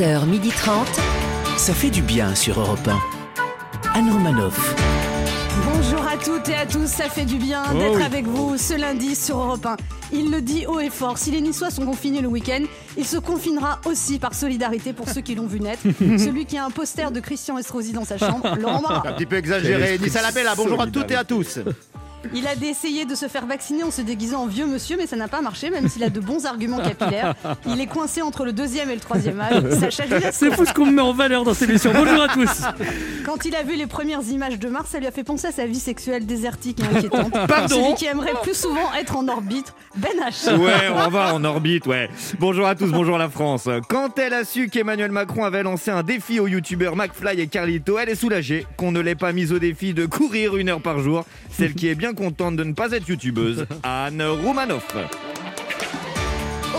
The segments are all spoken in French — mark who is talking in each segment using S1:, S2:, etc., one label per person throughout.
S1: 11h30.
S2: Ça fait du bien sur Europe 1. Anne Romanoff.
S3: Bonjour à toutes et à tous, ça fait du bien
S4: Oh
S3: d'être
S4: oui.
S3: avec vous ce lundi sur Europe 1. Il le dit haut et fort, si les Niçois sont confinés le week-end, il se confinera aussi par solidarité pour ceux qui l'ont vu naître. Celui qui a un poster de Christian Estrosi dans sa chambre, Laurent
S5: Un
S3: Barra.
S5: petit peu exagéré. Nice à la belle, bonjour à toutes et à tous.
S3: Il a essayé de se faire vacciner en se déguisant en vieux monsieur, mais ça n'a pas marché, même s'il a de bons arguments capillaires. Il est coincé entre le deuxième et le troisième âge. Sacha.
S4: C'est fou ce qu'on me met en valeur dans cette émission. Bonjour à tous.
S3: Quand il a vu les premières images de Mars, ça lui a fait penser à sa vie sexuelle désertique et inquiétante.
S5: Pardon
S3: Celui qui aimerait plus souvent être en orbite, Ben H.
S5: Ouais, on va en orbite, ouais. Bonjour à tous, bonjour la France. Quand elle a su qu'Emmanuel Macron avait lancé un défi aux youtubeurs McFly et Carlito, elle est soulagée qu'on ne l'ait pas mise au défi de courir une heure par jour. Celle qui est bien contente de ne pas être youtubeuse, Anne Roumanoff.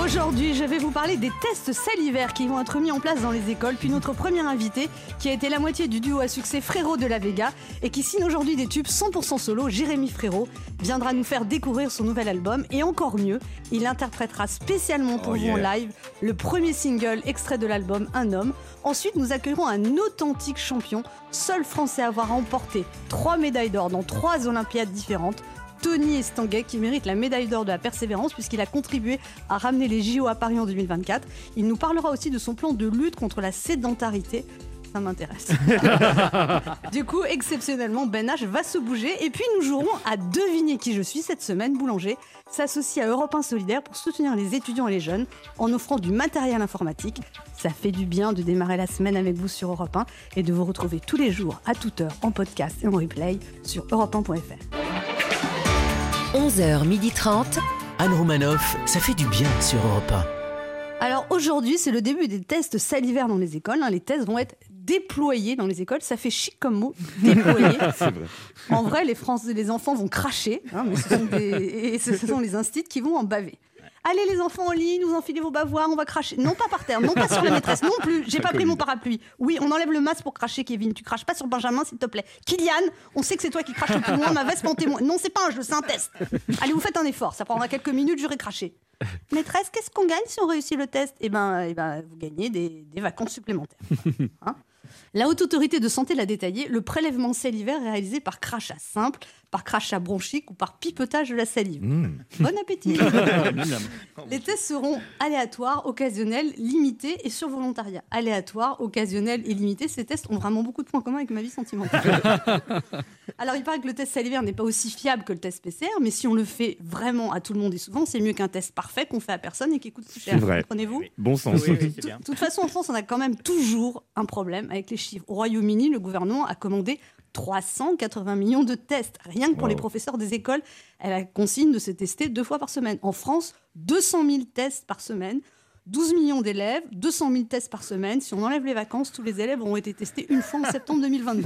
S3: Aujourd'hui, je vais vous parler des tests salivaires qui vont être mis en place dans les écoles, puis notre premier invité, qui a été la moitié du duo à succès Frérot de la Vega, et qui signe aujourd'hui des tubes 100% solo, Jérémy Frérot, viendra nous faire découvrir son nouvel album, et encore mieux, il interprétera spécialement pour
S5: Oh
S3: vous en live le premier single extrait de l'album Un homme. Ensuite, nous accueillerons un authentique champion, seul français à avoir remporté trois médailles d'or dans trois Olympiades différentes. Tony Estanguet qui mérite la médaille d'or de la persévérance puisqu'il a contribué à ramener les JO à Paris en 2024. Il nous parlera aussi de son plan de lutte contre la sédentarité. Ça m'intéresse. du coup, exceptionnellement, Ben H va se bouger et puis nous jouerons à deviner qui je suis cette semaine. Boulanger s'associe à Europe 1 Solidaire pour soutenir les étudiants et les jeunes en offrant du matériel informatique. Ça fait du bien de démarrer la semaine avec vous sur Europe 1 et de vous retrouver tous les jours à toute heure en podcast et en replay sur europe1.fr.
S1: 11h30.
S2: Anne Romanoff, ça fait du bien sur Europe
S3: Alors aujourd'hui, c'est le début des tests salivaires dans les écoles. hein. Les tests vont être déployés dans les écoles. Ça fait chic comme mot, déployer. En vrai, les, Français, les enfants vont cracher, hein, mais ce sont, des, et ce sont les instits qui vont en baver. Allez les enfants en ligne, vous enfilez vos bavoirs, on va cracher. Non pas par terre, non pas sur la maîtresse, non plus. J'ai pas pris mon parapluie. Oui, on enlève le masque pour cracher, Kevin. Tu craches pas sur Benjamin, s'il te plaît. Kylian, on sait que c'est toi qui craches le plus loin. Ma veste en témoin. Non, c'est pas un jeu, c'est un test. Allez, vous faites un effort. Ça prendra quelques minutes, j'aurai craché. Maîtresse, qu'est-ce qu'on gagne si on réussit le test? Eh ben, eh ben, vous gagnez des, des vacances supplémentaires. Hein? La Haute Autorité de Santé l'a détaillé, le prélèvement salivaire est réalisé par crachat simple, par crachat bronchique ou par pipetage de la salive. Bon appétit Les tests seront aléatoires, occasionnels, limités et sur volontariat. Aléatoires, occasionnels et limités, ces tests ont vraiment beaucoup de points communs avec ma vie sentimentale. Alors, il paraît que le test salivaire n'est pas aussi fiable que le test PCR, mais si on le fait vraiment à tout le monde et souvent, c'est mieux qu'un test parfait qu'on fait à personne et qui coûte plus cher.
S5: C'est vrai.
S3: Comprenez-vous
S5: Bon sens.
S3: de toute façon, en France, on a quand même toujours un problème avec les chiffres. Au Royaume-Uni, le gouvernement a commandé 380 millions de tests, rien que pour les professeurs des écoles. Elle a consigne de se tester deux fois par semaine. En France, 200 000 tests par semaine. 12 millions d'élèves, 200 000 tests par semaine. Si on enlève les vacances, tous les élèves auront été testés une fois en septembre 2022.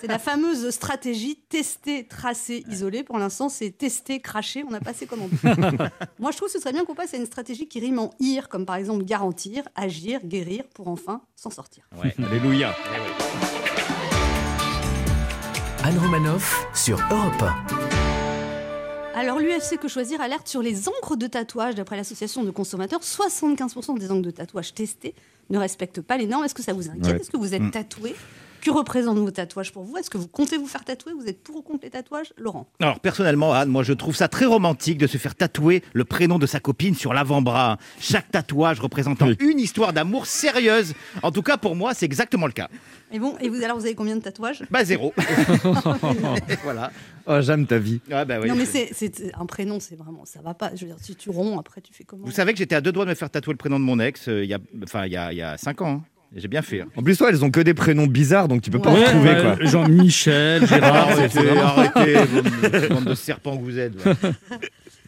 S3: c'est la fameuse stratégie tester, tracer, isoler. Pour l'instant, c'est tester, cracher. On n'a pas assez commandé. Moi, je trouve que ce serait bien qu'on passe à une stratégie qui rime en ir, comme par exemple garantir, agir, guérir, pour enfin s'en sortir.
S5: Ouais, alléluia.
S2: Anne Romanoff sur Europe
S3: Alors, l'UFC Que Choisir alerte sur les encres de tatouage. D'après l'association de consommateurs, 75% des encres de tatouage testées ne respectent pas les normes. Est-ce que ça vous inquiète?
S5: Ouais.
S3: Est-ce que vous êtes tatoué? Que représentent vos tatouages pour vous Est-ce que vous comptez vous faire tatouer? Vous êtes pour ou contre les tatouages? Laurent
S5: Alors personnellement, Anne, moi je trouve ça très romantique de se faire tatouer le prénom de sa copine sur l'avant-bras. Chaque tatouage représentant une histoire d'amour sérieuse. En tout cas, pour moi, c'est exactement le cas.
S3: Et bon, et vous, alors, vous avez combien de tatouages?
S5: Bah zéro. Voilà.
S6: Oh, j'aime ta vie.
S5: Ah bah oui.
S3: Non, mais c'est c'est- un prénom, c'est vraiment, ça va pas. Je veux dire, si tu romps, après, tu fais comment?
S5: Vous savez que j'étais à deux doigts de me faire tatouer le prénom de mon ex euh, il y a, enfin il y a, il y a cinq ans. hein. J'ai bien fait. hein.
S6: En plus, toi, elles ont que des prénoms bizarres, donc tu peux pas
S3: Ouais,
S6: en retrouver,
S4: Ouais,
S6: quoi.
S4: Jean-Michel, Gérard.
S5: Arrêtez, arrêtez, bande- bande de serpents que vous êtes.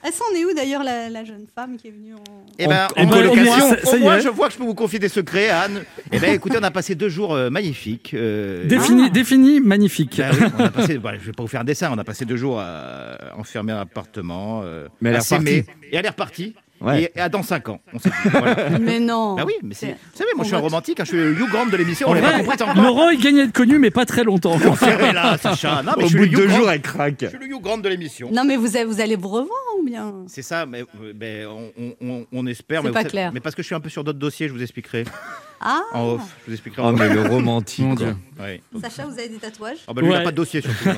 S3: Elle s'en est où d'ailleurs, la, la jeune femme qui est venue en.
S5: Eh ben,
S4: En-
S5: en
S4: en
S5: colocation,
S4: colocation, ça- ça
S5: au
S4: y
S5: moins,
S4: est.
S5: je vois que je peux vous confier des secrets, Anne. Eh ben, écoutez, on a passé deux jours euh, magnifiques. euh,
S4: Défini, défini, magnifique.
S5: Bah oui, on a passé, voilà, je vais pas vous faire un dessin, on a passé deux jours à, enfermés dans l'appartement. euh,
S6: Mais elle est
S5: à s'aimer.
S6: repartie.
S5: Et elle est repartie.
S6: Ouais.
S5: Et, et à dans 5 ans. On s'est dit, voilà.
S3: Mais non
S5: bah oui, mais c'est. Vous savez, moi je suis un romantique, hein, je suis le Hugh Grant de l'émission, on l'a pas.
S4: Laurent, il gagnait de connu, mais pas très longtemps.
S5: Fermez là, Sacha. Non, mais
S6: Au
S5: je suis
S6: bout
S5: le
S6: de
S5: Hugh
S6: deux
S5: Grant-
S6: jours, elle craque.
S5: Je suis le Hugh Grant de l'émission.
S3: Non, mais vous, allez- vous allez vous revoir
S1: bien
S5: C'est ça, mais euh, on, on- on- on espère.
S1: C'est
S5: mais
S1: pas
S5: savez-
S1: clair.
S5: Mais parce que je suis un peu sur d'autres dossiers, je vous expliquerai
S1: Ah
S5: en off. Je vous expliquerai en
S6: Oh, mais le romantique.
S4: Mon
S6: quoi.
S4: Dieu.
S5: Ouais.
S1: Sacha, vous avez des tatouages
S5: Ah bah lui, il n'a pas de dossier surtout.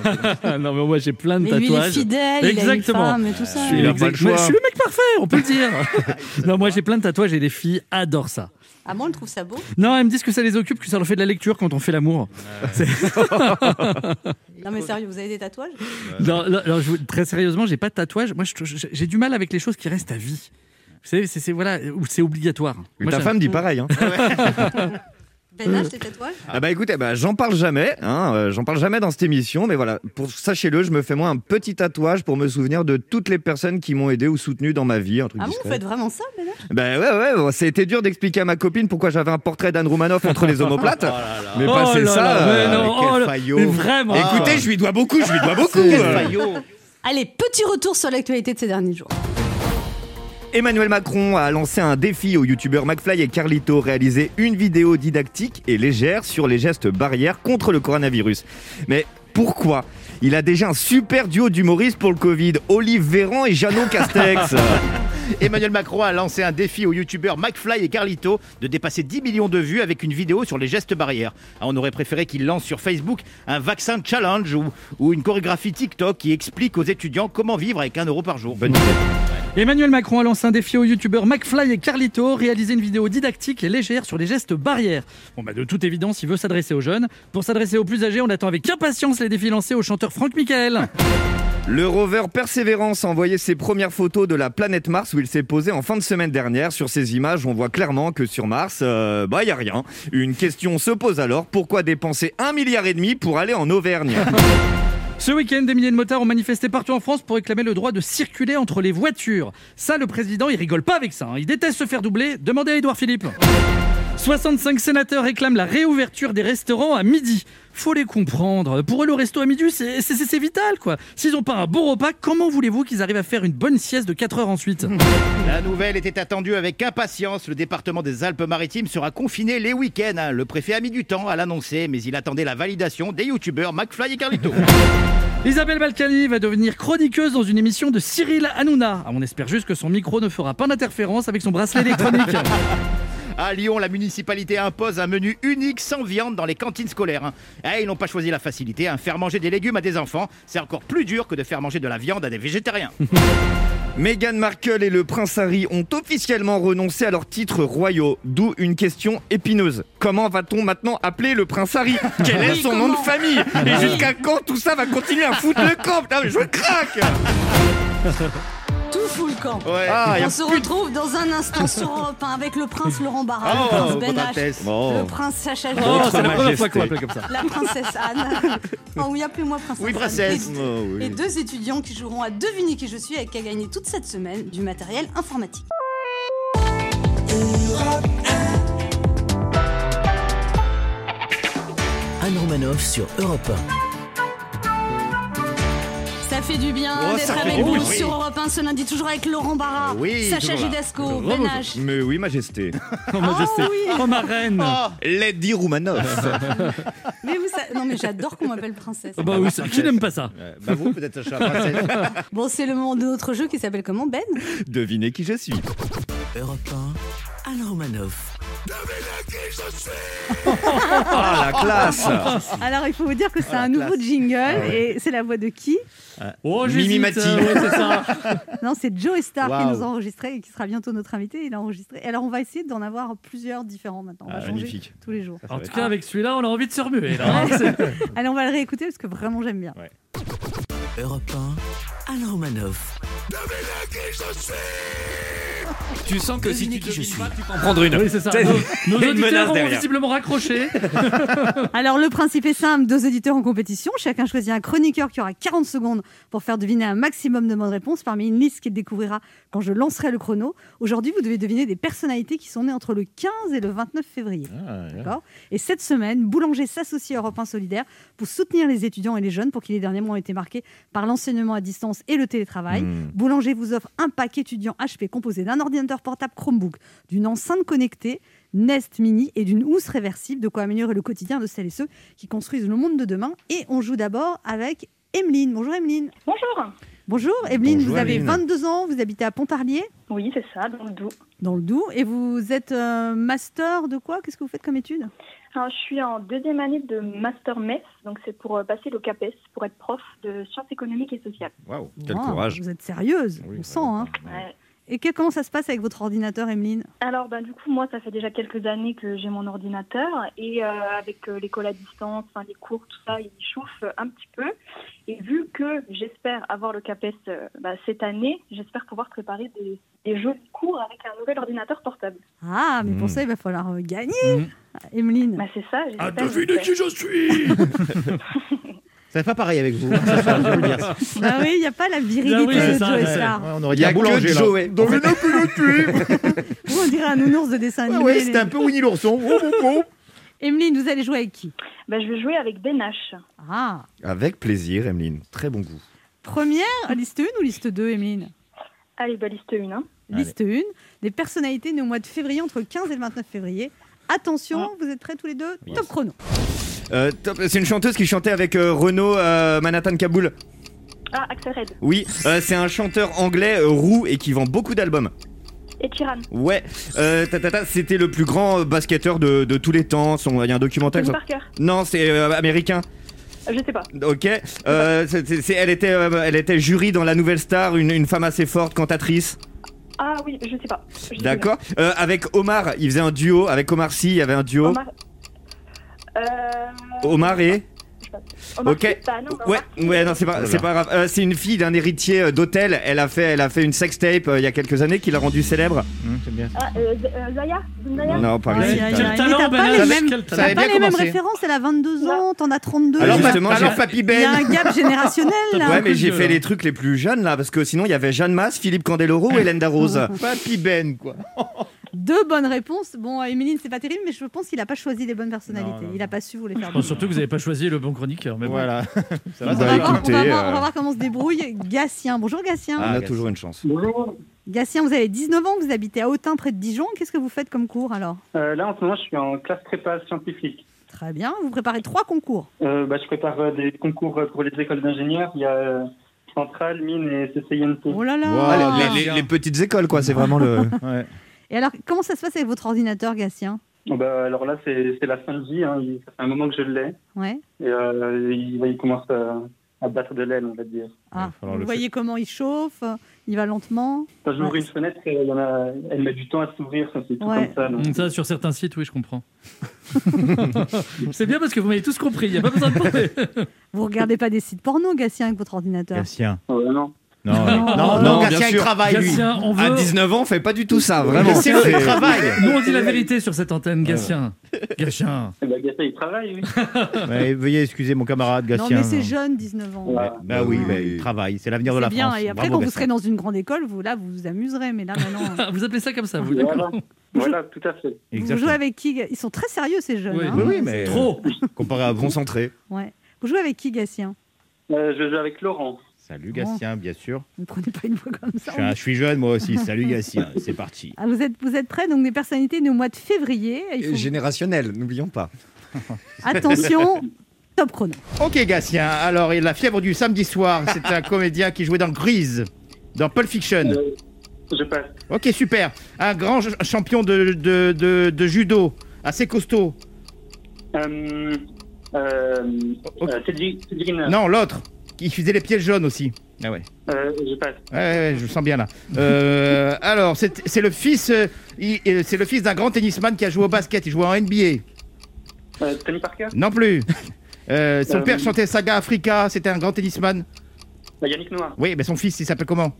S5: euh,
S4: non, mais moi, j'ai plein de
S1: Mais lui, il est
S4: tatouages.
S1: fidèle, il a une
S4: Exactement.
S1: femme et tout ça.
S4: Je suis
S6: le
S4: mec parfait, on peut le dire. non, moi j'ai plein de tatouages et les filles adorent ça.
S1: Ah bon, elle trouve ça beau?
S4: Non, elles me disent que ça les occupe, que ça leur fait de la lecture quand on fait l'amour.
S1: Non mais sérieux, vous avez des tatouages?
S4: Non, non, non, je très sérieusement, j'ai pas de tatouage. Moi, j'ai du mal avec les choses qui restent à vie. Vous savez, c'est c'est- voilà, c'est obligatoire. Moi,
S6: ta femme dit pareil. Hein.
S1: H, tes tatouages
S6: Ah bah écoutez, bah, j'en parle jamais, hein, euh, j'en parle jamais dans cette émission, mais voilà, pour sachez-le, je me fais moi un petit tatouage pour me souvenir de toutes les personnes qui m'ont aidé ou soutenu dans ma vie, un truc
S1: Ah bon, vous faites vraiment ça, Ben
S6: Bah ouais, ouais, bon, c'était dur d'expliquer à ma copine pourquoi j'avais un portrait d'Anne Romanoff entre les omoplates. mais
S4: Oh
S6: passer
S4: là
S6: ça.
S4: là,
S6: euh,
S4: mais non,
S5: quel
S4: oh là-
S5: faillot.
S4: mais vraiment.
S6: Écoutez, je lui dois beaucoup, je lui dois beaucoup. Euh.
S5: faillot.
S1: Allez, petit retour sur l'actualité de ces derniers jours.
S6: Emmanuel Macron a lancé un défi aux youtubeurs McFly et Carlito, réaliser une vidéo didactique et légère sur les gestes barrières contre le coronavirus. Mais pourquoi? Il a déjà un super duo d'humoristes pour le Covid, Olive Véran et Jeannot Castex.
S5: Emmanuel Macron a lancé un défi aux youtubeurs McFly et Carlito de dépasser 10 millions de vues avec une vidéo sur les gestes barrières. Ah, on aurait préféré qu'il lance sur Facebook un vaccin challenge ou, ou une chorégraphie TikTok qui explique aux étudiants comment vivre avec un euro par jour.
S6: Bonne idée.
S4: Emmanuel Macron a lancé un défi aux youtubeurs McFly et Carlito, réaliser une vidéo didactique et légère sur les gestes barrières. Bon bah de toute évidence, il veut s'adresser aux jeunes. Pour s'adresser aux plus âgés, on attend avec impatience les défis lancés au chanteur Franck Michael.
S6: Le rover Perseverance a envoyé ses premières photos de la planète Mars où il s'est posé en fin de semaine dernière. Sur ces images, on voit clairement que sur Mars, euh, bah y a rien. Une question se pose alors pourquoi dépenser un milliard et demi pour aller en Auvergne?
S4: Ce week-end, des milliers de motards ont manifesté partout en France pour réclamer le droit de circuler entre les voitures. Ça, le président, il rigole pas avec ça. hein. Il déteste se faire doubler. Demandez à Édouard Philippe. 65 sénateurs réclament la réouverture des restaurants à midi. Faut les comprendre. Pour eux, le resto à midi, c'est- vital, quoi. S'ils n'ont pas un bon repas, comment voulez-vous qu'ils arrivent à faire une bonne sieste de 4 heures ensuite?
S5: La nouvelle était attendue avec impatience. Le département des Alpes-Maritimes sera confiné les week-ends. hein. Le préfet a mis du temps à l'annoncer, mais il attendait la validation des youtubeurs McFly et Carlito.
S4: Isabelle Balkany va devenir chroniqueuse dans une émission de Cyril Hanouna. Ah, on espère juste que son micro ne fera pas d'interférence avec son bracelet électronique.
S5: À Lyon, la municipalité impose un menu unique sans viande dans les cantines scolaires. hein. Eh, ils n'ont pas choisi la facilité. hein. Faire manger des légumes à des enfants, c'est encore plus dur que de faire manger de la viande à des végétariens.
S6: Meghan Markle et le prince Harry ont officiellement renoncé à leurs titres royaux, d'où une question épineuse. Comment va-t-on maintenant appeler le prince Harry? Quel est son nom de famille? Et jusqu'à quand tout ça va continuer à foutre le camp? Putain, mais Je craque
S1: camp.
S5: Ouais.
S6: Ah,
S1: On se retrouve dans un instant sur Europe 1 avec le prince Laurent Barra,
S5: Oh,
S1: le prince Ben H.
S6: Bon.
S1: le prince Sacha
S4: Oh,
S1: Jobs,
S4: c'est la première fois qu'on m'appelle comme ça.
S1: la princesse Anne. Oh oui, appelez-moi princesse
S5: Oui,
S1: Anne.
S5: princesse.
S1: Et-
S6: Oh, oui.
S1: Et deux étudiants qui joueront à deviner qui je suis et qui a gagné toute cette semaine du matériel informatique.
S2: Anne Romanoff sur Europe
S1: Ça fait du bien
S6: Oh,
S1: d'être
S6: ça
S1: avec vous sur Europe 1 ce lundi, toujours avec Laurent Barra,
S5: Oui,
S1: Sacha
S4: Oh,
S1: Ben. H.
S6: Mais oui, majesté.
S4: Oh, majesté.
S1: oui.
S4: Oh, ma reine.
S6: Lady Roumanoff.
S1: Mais vous, sa- non mais j'adore qu'on m'appelle princesse.
S4: Oh, bah oui, ça- qui n'aime pas ça
S5: bah vous, peut-être Sacha, princesse.
S1: Bon, c'est le moment de notre jeu qui s'appelle comment Ben?
S6: Devinez qui je suis.
S2: Europe 1,
S6: Ah, la classe
S3: Alors, il faut vous dire que c'est un nouveau jingle et c'est la voix de qui
S4: Oh,
S6: Mimi Mati.
S4: euh, c'est ça.
S3: Non, c'est Joe Star qui nous a enregistré et qui sera bientôt notre invité. Il a enregistré. Alors, on va essayer d'en avoir plusieurs différents maintenant. On va
S6: Ah,
S3: changer
S6: magnifique.
S3: tous les jours.
S4: En tout cas, avec celui-là, on a envie de se remuer. Là,
S3: Allez, on va le réécouter parce que vraiment j'aime bien.
S2: Europe 1, Anne Romanoff.
S7: Tu sens que si tu
S2: qui je suis.
S7: tu peux en prendre une.
S4: Oui, c'est ça. Nos, nos auditeurs ont visiblement raccroché.
S3: Alors, le principe est simple deux auditeurs en compétition. Chacun choisit un chroniqueur qui aura 40 secondes pour faire deviner un maximum de bonnes réponses parmi une liste qu'il découvrira quand je lancerai le chrono. Aujourd'hui, vous devez deviner des personnalités qui sont nées entre le 15 et le 29 février. D'accord? Et cette semaine, Boulanger s'associe à Europe 1 Solidaire pour soutenir les étudiants et les jeunes pour qui les derniers mois ont été marqués par l'enseignement à distance et le télétravail.
S6: Hmm.
S3: Boulanger vous offre un pack étudiant HP composé d'un ordinateur portable Chromebook, d'une enceinte connectée, Nest Mini et d'une housse réversible, de quoi améliorer le quotidien de celles et ceux qui construisent le monde de demain. Et on joue d'abord avec Emeline. Bonjour Emeline.
S8: Bonjour.
S3: Bonjour, Evelyne,
S6: Bonjour,
S3: vous avez
S6: Evelyne.
S3: 22 ans, vous habitez à Pontarlier,
S8: Oui, c'est ça, dans le Doubs.
S3: dans le Doubs, et vous êtes euh, master de quoi? Qu'est-ce que vous faites comme étude
S8: Alors, je suis en deuxième année de Master MES, donc c'est pour euh, passer le CAPES, pour être prof de sciences économiques et sociales.
S6: Waouh, quel
S3: Wow,
S6: courage.
S3: Vous êtes sérieuse,
S6: Oui,
S3: on sent. Hein.
S8: Ouais.
S3: Et que- comment ça se passe avec votre ordinateur, Emeline?
S8: Alors, ben, du coup, moi, ça fait déjà quelques années que j'ai mon ordinateur et euh, avec euh, l'école à distance, enfin, les cours, tout ça, il chauffe un petit peu. Et vu que j'espère avoir le CAPES euh, bah, cette année, j'espère pouvoir préparer des, des jolis cours avec un nouvel ordinateur portable.
S3: Ah, mais pour
S6: Mm.
S3: ça, il va falloir gagner,
S4: Mhm.
S3: Emeline.
S8: Bah, c'est ça.
S7: Ah, devinez
S8: j'espère.
S7: qui je suis
S5: Ça n'est pas pareil avec vous. hein, le dire.
S3: Ah oui, il n'y a pas la virilité
S4: Ah oui, c'est
S3: de
S4: ça,
S3: Joe. Star.
S5: Ouais, on aurait
S6: Il
S5: dit
S6: y a
S5: un boulanger.
S6: que
S5: là. Devinez qui je suis.
S3: Vous, on dirait un nounours de dessin animé.
S5: ouais, c'était un peu Winnie l'ourson. Oh, oh, oh.
S3: Emeline, vous allez jouer avec qui?
S8: Bah, je vais jouer avec Benache.
S3: Ah,
S6: Avec plaisir, Emeline. Très bon goût.
S3: première, liste 1 ou liste 2, Emeline?
S8: Allez, bah, liste 1. Hein.
S3: Liste 1, des personnalités nées au mois de février, entre le 15 et le 29 février. Attention, vous êtes prêts tous les deux? Top chrono.
S6: Euh, C'est une chanteuse qui chantait avec euh, Renaud euh, Manhattan Kaboul.
S8: Ah, Axel Red.
S6: Oui, euh, c'est un chanteur anglais roux et qui vend beaucoup d'albums.
S8: Et Tiran.
S6: Ouais, euh, ta, ta, ta, c'était le plus grand basketteur de, de tous les temps. Son- Il y a un documentaire. Sur-
S8: Parker.
S6: Non, c'est américain.
S8: Je sais pas.
S6: Ok. C'est- elle, était, elle était jury dans La Nouvelle Star, une, une femme assez forte, cantatrice.
S8: Ah oui, je sais pas.
S6: D'accord. Avec Omar, il faisait un duo. Avec Omar Sy, il y avait un duo.
S8: Omar. Euh...
S6: Omar et.
S8: Omar
S6: Ok.
S8: Non,
S6: Ouais, ouais, non, c'est pas, c'est pas grave. Euh, c'est une fille d'un héritier euh, d'hôtel. Elle a fait, elle a fait une sextape euh, il y a quelques années qui l'a rendue célèbre.
S5: Hum, c'est bien.
S8: Ah, euh, Zaya Zendaya
S6: Non, pas
S4: Quel talent,
S3: Mais t'as pas les mêmes,
S4: quel
S3: t'as pas références. Elle a 22 ans, t'en as 32.
S6: Alors,
S5: Alors,
S6: justement,
S5: alors
S6: j'ai-
S5: Papy
S3: il y a
S5: Ben.
S3: un gap générationnel là.
S6: Ouais, mais j'ai fait les trucs les plus jeunes là, parce que sinon il y avait Jeanne Masse, Philippe Candeloro et Hélène Darroze.
S5: Papy Ben, quoi.
S3: Deux bonnes réponses. Bon, Emeline, c'est pas terrible, mais je pense qu'il a pas choisi les bonnes personnalités.
S5: Non, non,
S3: Il a pas su vous les faire.
S4: Je pense surtout que vous n'avez pas choisi le bon chroniqueur. Mais bon.
S5: Voilà. Ça va,
S3: On
S5: ça
S3: va, voir, on, va voir,
S6: euh,
S3: on va voir comment on se débrouille. Gatien, bonjour Gatien.
S6: On
S5: Ah,
S6: a
S5: Gaston.
S6: toujours une chance.
S9: Bonjour.
S3: Gatien, vous avez 19 ans, vous habitez à Autun, près de Dijon. Qu'est-ce que vous faites comme cours alors?
S9: Euh, là, en ce moment, je suis en classe prépa scientifique.
S3: Très bien, vous préparez trois concours.
S9: Euh, bah, je prépare euh, des concours pour les écoles d'ingénieurs. Il y a euh, Centrale, Mine et CCINT.
S3: Oh là là
S5: Wow.
S6: Ah, les, les- les petites écoles quoi, c'est vraiment le.
S5: Ouais.
S3: Et alors, comment ça se passe avec votre ordinateur, Gatien?
S9: Bon, bah, alors là, c'est c'est la fin de vie. Hein. Ça fait un moment que je l'ai.
S3: Ouais.
S9: Et euh, il, il commence à, à battre de l'aile, on va dire.
S3: Ah, vous
S5: le
S3: voyez comment il chauffe Il va lentement
S9: Quand j'ouvre
S3: Ouais.
S9: une fenêtre, il y en a, elle met du temps à s'ouvrir. Ça, c'est tout
S3: Ouais.
S9: comme ça. donc.
S4: Ça, sur certains sites, oui, je comprends. c'est bien parce que vous m'avez tous compris. Il n'y a pas besoin de parler.
S3: Vous regardez pas des sites porno, Gatien, avec votre ordinateur?
S5: Gatien.
S9: Ouais, non.
S5: Non,
S3: Non.
S5: non, non,
S6: Non,
S5: Gatien, il travaille, lui.
S4: Gatien, on
S6: À
S4: veut.
S6: 19 ans, on fait pas du tout ça, vraiment.
S5: C'est le travail.
S4: Nous, on dit la vérité sur cette antenne, Gatien. Gatien.
S9: Eh ben, Gata, il travaille, oui.
S5: Ouais, veuillez excuser mon camarade
S3: Non,
S5: Gatien.
S3: mais c'est jeune, 19 ans.
S9: Ouais.
S5: Bah oui, bah, il travaille. C'est l'avenir de la
S3: bien,
S5: France.
S3: et après,
S5: Bravo,
S3: quand vous
S5: Gatien.
S3: serez dans une grande école, vous, là, vous vous amuserez. Mais là, maintenant, euh,
S4: Vous appelez ça comme ça, vous,
S9: Voilà.
S4: d'accord
S9: voilà, tout à fait.
S3: vous
S5: Exactement.
S3: jouez avec qui Ils sont très sérieux, ces jeunes.
S4: Oui.
S3: hein.
S5: Oui, oui, mais
S4: Trop.
S5: comparé à vous.
S6: Concentré.
S3: Ouais. Vous jouez avec qui, Gatien?
S9: Euh, je joue avec Laurent.
S5: Salut Gatien, bien sûr.
S3: Ne prenez pas une voix comme
S5: Je
S3: ça.
S5: suis, un- je suis jeune moi aussi. Salut Gatien, c'est parti.
S3: Ah, vous êtes, vous êtes prêts? Donc, des personnalités nées au mois de février. Faut-
S6: Générationnel, n'oublions pas.
S3: Attention, top chrono.
S5: Ok Gatien, alors et la fièvre du samedi soir, c'est un comédien qui jouait dans Grease, dans Pulp Fiction.
S9: Euh, je passe.
S5: Ok super. Un grand ch- champion de, de, de- de judo, assez costaud.
S9: Euh, euh, euh.
S5: Non, l'autre, qui faisait les pieds jaunes aussi. Ah ouais.
S9: Euh, je passe.
S5: Ouais, ouais, ouais, je le sens bien là. Euh, alors, c'est le fils, euh, il- euh, c'est le fils d'un grand tennisman qui a joué au basket. Il jouait en NBA.
S9: Euh, Tony Parker?
S5: Non plus. Euh, son père chantait Saga Africa. C'était un grand tennisman.
S9: Euh, Yannick Noah.
S5: Oui, mais son fils, il s'appelle comment?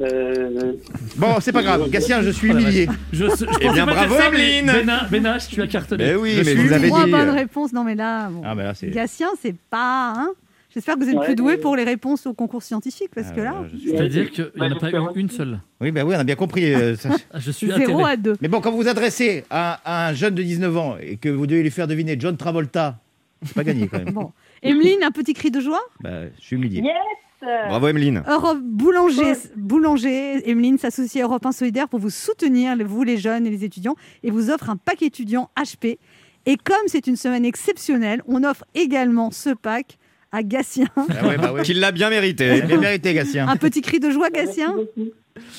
S9: Euh,
S5: Bon, c'est pas grave. Gatien, je suis humilié.
S4: Je, je
S6: Eh
S4: pensais
S6: bien,
S4: pas
S6: bravo, Evelyne.
S4: Bénin- Bénache, tu as cartonné.
S6: Mais oui,
S5: Je
S6: mais
S5: suis
S6: vous avez
S3: Trois
S6: dit.
S3: bonnes
S6: euh,
S3: réponses. Non, mais là, bon.
S5: Ah, mais là, c'est.
S3: Gatien, c'est pas. Hein J'espère que vous êtes
S9: Ouais,
S3: plus doué pour les réponses au concours scientifique, parce
S5: Ah,
S3: que là,
S5: je suis-
S4: C'est-à-dire qu'il n'y en a pas eu une seule.
S5: Oui, ben oui, on a bien compris. euh, ça.
S4: Ah, Je suis
S3: 0
S4: atterré.
S3: à 2.
S5: Mais bon, quand vous vous adressez à, à un jeune de 19 ans et que vous devez lui faire deviner John Travolta, c'est pas gagné quand même.
S3: Bon. Emeline, un petit cri de joie?
S5: Bah, je suis humilié.
S8: Yes
S6: Bravo, Emeline.
S3: Europe Boulanger, Boulanger, Emeline s'associe à Europe 1 Solidaire pour vous soutenir, vous les jeunes et les étudiants, et vous offre un pack étudiant HP. Et comme c'est une semaine exceptionnelle, on offre également ce pack à Gatien.
S5: Ah ouais, bah ouais.
S6: Qu'il l'a bien mérité.
S5: Bien mérité, Gatien.
S3: Un petit cri de joie, Gatien?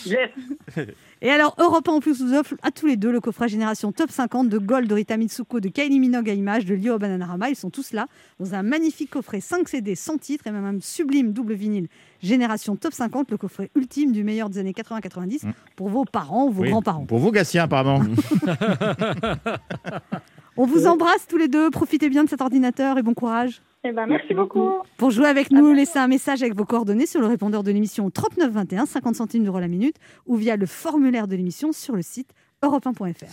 S9: Yes
S3: Et alors, Europe 1 en plus vous offre à tous les deux le coffret Génération Top 50 de Gold, de Rita Mitsuko, de Kylie Minogue à Image, de Lio Bananarama. Ils sont tous là dans un magnifique coffret 5 CD sans titre et même un sublime double vinyle Génération Top 50, le coffret ultime du meilleur des années 80-90 pour vos parents vos
S5: Oui.
S3: grands-parents.
S5: Pour vous, Gatien, apparemment.
S3: On vous embrasse tous les deux. Profitez bien de cet ordinateur et bon courage.
S8: Eh ben, merci, beaucoup.
S3: Pour jouer avec nous, laissez un message avec vos coordonnées sur le répondeur de l'émission 3921, 50 centimes d'euros la minute, ou via le formulaire de l'émission sur le site europe1.fr.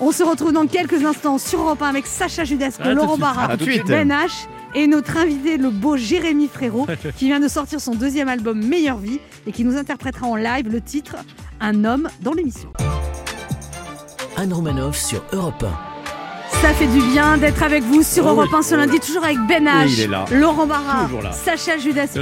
S3: On se retrouve dans quelques instants sur Europe 1 avec Sacha Judasco, Laurent. Barra. Ben H et notre invité, le beau Jérémy Frérot, qui vient de sortir son deuxième album Meilleure Vie et qui nous interprétera en live le titre Un homme dans l'émission.
S2: Anne Romanoff sur Europe 1.
S3: Ça fait du bien d'être avec vous sur
S4: Oh
S3: Europe
S4: oui,
S3: 1 ce
S4: oh
S3: lundi, toujours avec Ben H. Laurent Barra. Sacha Judasco.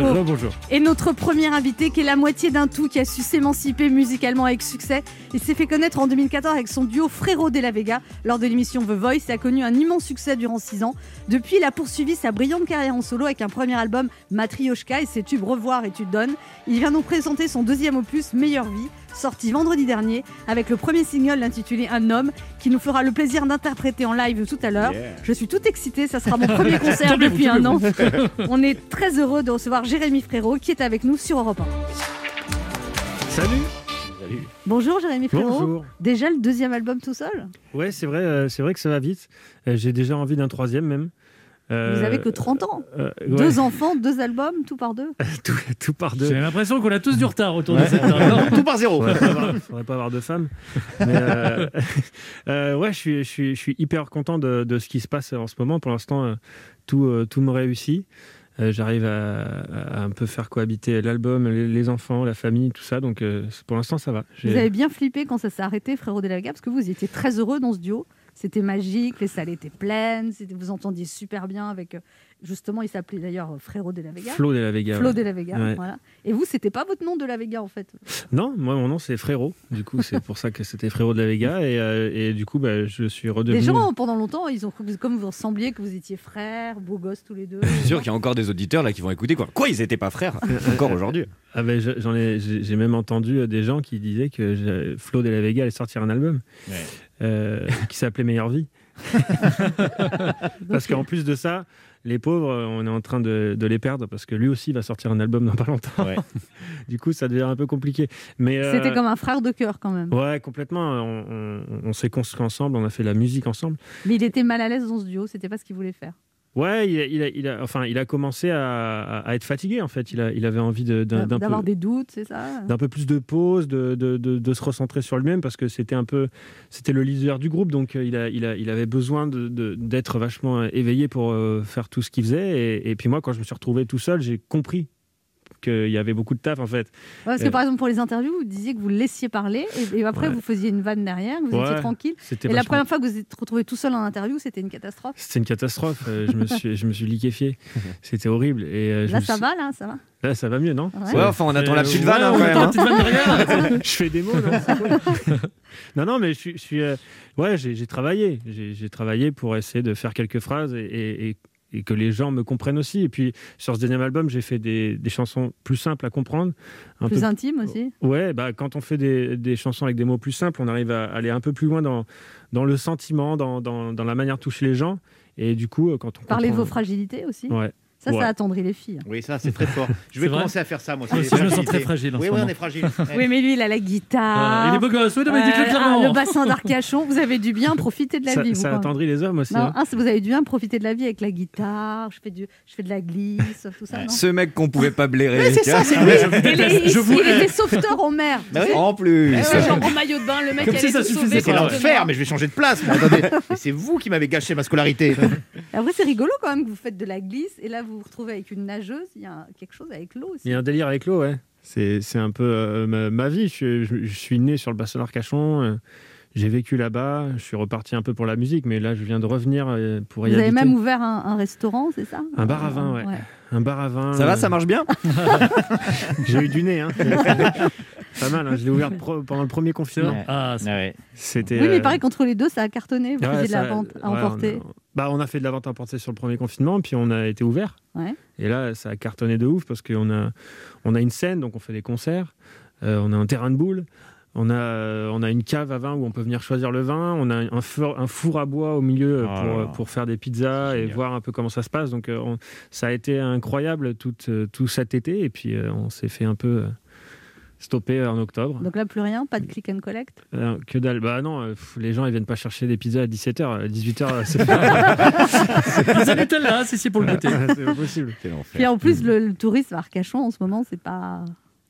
S3: Et notre premier invité, qui est la moitié d'un tout, qui a su s'émanciper musicalement avec succès. Il s'est fait connaître en 2014 avec son duo Frérot de la Vega lors de l'émission The Voice et a connu un immense succès durant 6 ans. Depuis, il a poursuivi sa brillante carrière en solo avec un premier album Matryoshka et ses tubes Revoir et Tu te donnes. Il vient nous présenter son deuxième opus Meilleure Vie, sorti vendredi dernier, avec le premier single intitulé Un homme, qui nous fera le plaisir d'interpréter en live tout à l'heure. Je suis toute excitée, ça sera mon premier concert depuis un an. On est très heureux de recevoir Jérémy Frérot qui est avec nous sur Europe 1.
S10: Salut
S3: Bonjour Jérémy Frérot.
S10: Bonjour.
S3: Déjà le deuxième album tout seul?
S10: Ouais, c'est vrai, euh, c'est vrai que ça va vite. Euh, J'ai déjà envie d'un troisième même. Euh,
S3: Vous avez que 30 ans.
S10: euh, ouais,
S3: Deux enfants, deux albums, tout par deux.
S10: tout, tout par deux.
S4: J'ai l'impression qu'on a tous du retard autour de
S10: Ouais.
S4: cette table.
S5: Tout par zéro.
S10: Faudrait pas avoir, faudrait pas avoir de femmes. Mais, euh, euh, ouais, je suis, je, suis, je suis hyper content de, de ce qui se passe en ce moment. Pour l'instant, euh, tout, euh, tout me réussit. Euh, J'arrive à, à un peu faire cohabiter l'album, les, les enfants, la famille, tout ça. Donc euh, pour l'instant, ça va.
S3: Vous avez bien flippé quand ça s'est arrêté, Frérot de la Vega, parce que vous étiez très heureux dans ce duo. C'était magique, les salles étaient pleines, c'était- vous entendiez super bien avec. euh, Justement, il s'appelait d'ailleurs euh, Frérot de la Vega.
S10: Flo de la Vega.
S3: Flo
S10: ouais.
S3: de la Vega,
S10: Ouais.
S3: voilà. Et vous, c'était pas votre nom de la Vega en fait?
S10: Non, moi mon nom c'est Frérot. Du coup, c'est pour ça que c'était Frérot de la Vega. Et, euh, et du coup, bah, je suis redevenu.
S3: Les gens, pendant longtemps, ils ont cru que- comme vous ressembliez, que vous étiez frères, beaux gosses tous les deux.
S6: Je suis sûr qu'il y a encore des auditeurs là qui vont écouter quoi. Quoi, ils étaient pas frères Encore aujourd'hui?
S10: Ah ben, je- j'en ai, j'ai même entendu des gens qui disaient que Flo de la Vega allait sortir un album
S5: Ouais.
S10: Euh, qui s'appelait Meilleure Vie. parce qu'en plus de ça, les pauvres, on est en train de, de les perdre parce que lui aussi va sortir un album dans pas longtemps.
S5: Ouais.
S10: du coup, ça devient un peu compliqué. Mais euh,
S3: C'était comme un frère de cœur quand même.
S10: Ouais, complètement. On, on- on s'est construit ensemble, on a fait la musique ensemble.
S3: Mais il était mal à l'aise dans ce duo, c'était pas ce qu'il voulait faire.
S10: Ouais, il a, il a- il a- enfin, il a commencé à, être fatigué en fait. Il, a, il avait envie d'un
S3: D'avoir des doutes, c'est ça?
S10: d'un peu plus de pause, de, de- de- de se recentrer sur lui-même parce que c'était un peu, c'était le leader du groupe, donc euh, il, a, il, a, il avait besoin d'être vachement euh, éveillé pour euh, faire tout ce qu'il faisait. Et, et puis moi, quand je me suis retrouvé tout seul, j'ai compris qu'il y avait beaucoup de taf en fait.
S3: Ouais, parce que
S10: Euh,
S3: par exemple, pour les interviews, vous disiez que vous le laissiez parler et, et après
S10: Ouais.
S3: vous faisiez une vanne derrière, vous
S10: Ouais,
S3: étiez tranquille. Et la première fois que vous vous êtes retrouvé tout seul en interview, c'était une catastrophe.
S10: C'était une catastrophe. Euh, je me suis, je me suis liquéfié. C'était horrible. Et euh, je
S3: Là, ça
S10: suis-
S3: va, là, ça va.
S10: Là, ça va mieux, non
S3: Ouais.
S6: Ouais, enfin, on attend la
S10: Euh,
S6: petite vanne
S10: ouais,
S6: hein, hein.
S10: je fais des mots, non cool. Non, non, mais je suis. je suis, euh, ouais, j'ai travaillé. J'ai j'ai travaillé pour essayer de faire quelques phrases et, et- et- et que les gens me comprennent aussi. Et puis, sur ce deuxième album, j'ai fait des, des chansons plus simples à comprendre. Un
S3: Plus
S10: peu-
S3: intime aussi?
S10: Ouais, bah, quand on fait des, des chansons avec des mots plus simples, on arrive à aller un peu plus loin dans, dans le sentiment, dans, dans, dans la manière de toucher les gens. Et du coup, euh, quand on
S3: Parler de
S10: comprend-
S3: vos fragilités aussi.
S10: Ouais.
S3: Ça,
S10: Ouais.
S3: ça attendrit les filles.
S5: Oui, ça, c'est très fort. Je vais commencer à faire ça, moi.
S4: Moi aussi, je me sens très fragile en
S5: Oui,
S4: ce
S5: oui, on est fragile.
S3: Oui, mais lui, il a la guitare.
S4: il est beau gosse, oui, non, mais dites-le
S3: Euh,
S4: clairement.
S3: ah, le bassin d'Arcachon. Vous avez dû bien profiter de la
S10: Ça,
S3: vie.
S10: ça attendrit les hommes aussi.
S3: Non,
S10: hein.
S3: ah, vous avez dû bien profiter de la vie avec la guitare. Je fais, du, je fais de la glisse, tout ça. non
S6: Ce mec qu'on pouvait pas blairer.
S3: C'est ça, c'est lui. Il, est-
S4: Je
S3: il-
S4: vous-
S3: il était sauveteur en mer.
S5: Bah.
S6: En plus.
S3: Genre en maillot de bain, le mec
S4: Comme si ça suffisait
S5: C'est l'enfer, mais je vais changer de place. C'est vous qui m'avez gâché ma scolarité.
S3: Après, c'est rigolo quand même que vous faites de la glisse et là, vous vous retrouvez avec une nageuse. Il y a quelque chose avec l'eau aussi.
S10: Il y a un délire avec l'eau, ouais. C'est c'est un peu euh, ma, ma vie. Je, suis- je- je suis né sur le bassin d'Arcachon. euh, J'ai vécu là-bas. Je suis reparti un peu pour la musique, mais là, je viens de revenir euh, pour y
S3: Vous avez même ouvert un, un restaurant, c'est ça?
S10: Un bar à vin, ouais. Un bar à vin.
S6: Ça va, ça marche bien?
S10: J'ai eu du nez. Hein. Pas mal, hein, je l'ai ouvert pendant le premier confinement.
S5: Ouais.
S4: Ah.
S10: C'était.
S3: Oui, mais
S10: euh,
S3: pareil, qu'entre les deux, ça a cartonné. Vous
S10: ouais,
S3: faisiez de la vente à
S10: ouais,
S3: emporter.
S10: On a, bah, on a fait de la vente à emporter sur le premier confinement, puis on a été ouvert.
S3: Ouais.
S10: Et là, ça a cartonné de ouf parce qu'on a, on a une scène, donc on fait des concerts, euh, on a un terrain de boules, on a, euh, on a une cave à vin où on peut venir choisir le vin, on a un four, un four à bois au milieu
S5: Oh
S10: pour,
S5: là
S10: pour faire des pizzas et voir un peu comment ça se passe. Donc on- ça a été incroyable tout, tout cet été et puis on s'est fait un peu stopper en octobre.
S3: Donc là, plus rien, pas de click and collect?
S10: Euh, que dalle. Bah non, euh, pff, les gens ils viennent pas chercher des pizzas à 17h, à 18h c'est
S4: Pizza Nutella, c'est ici pour le goûter.
S10: c'est pas possible.
S5: Quel enfer.
S3: Puis en plus, le, le tourisme à Arcachon en ce moment, c'est pas.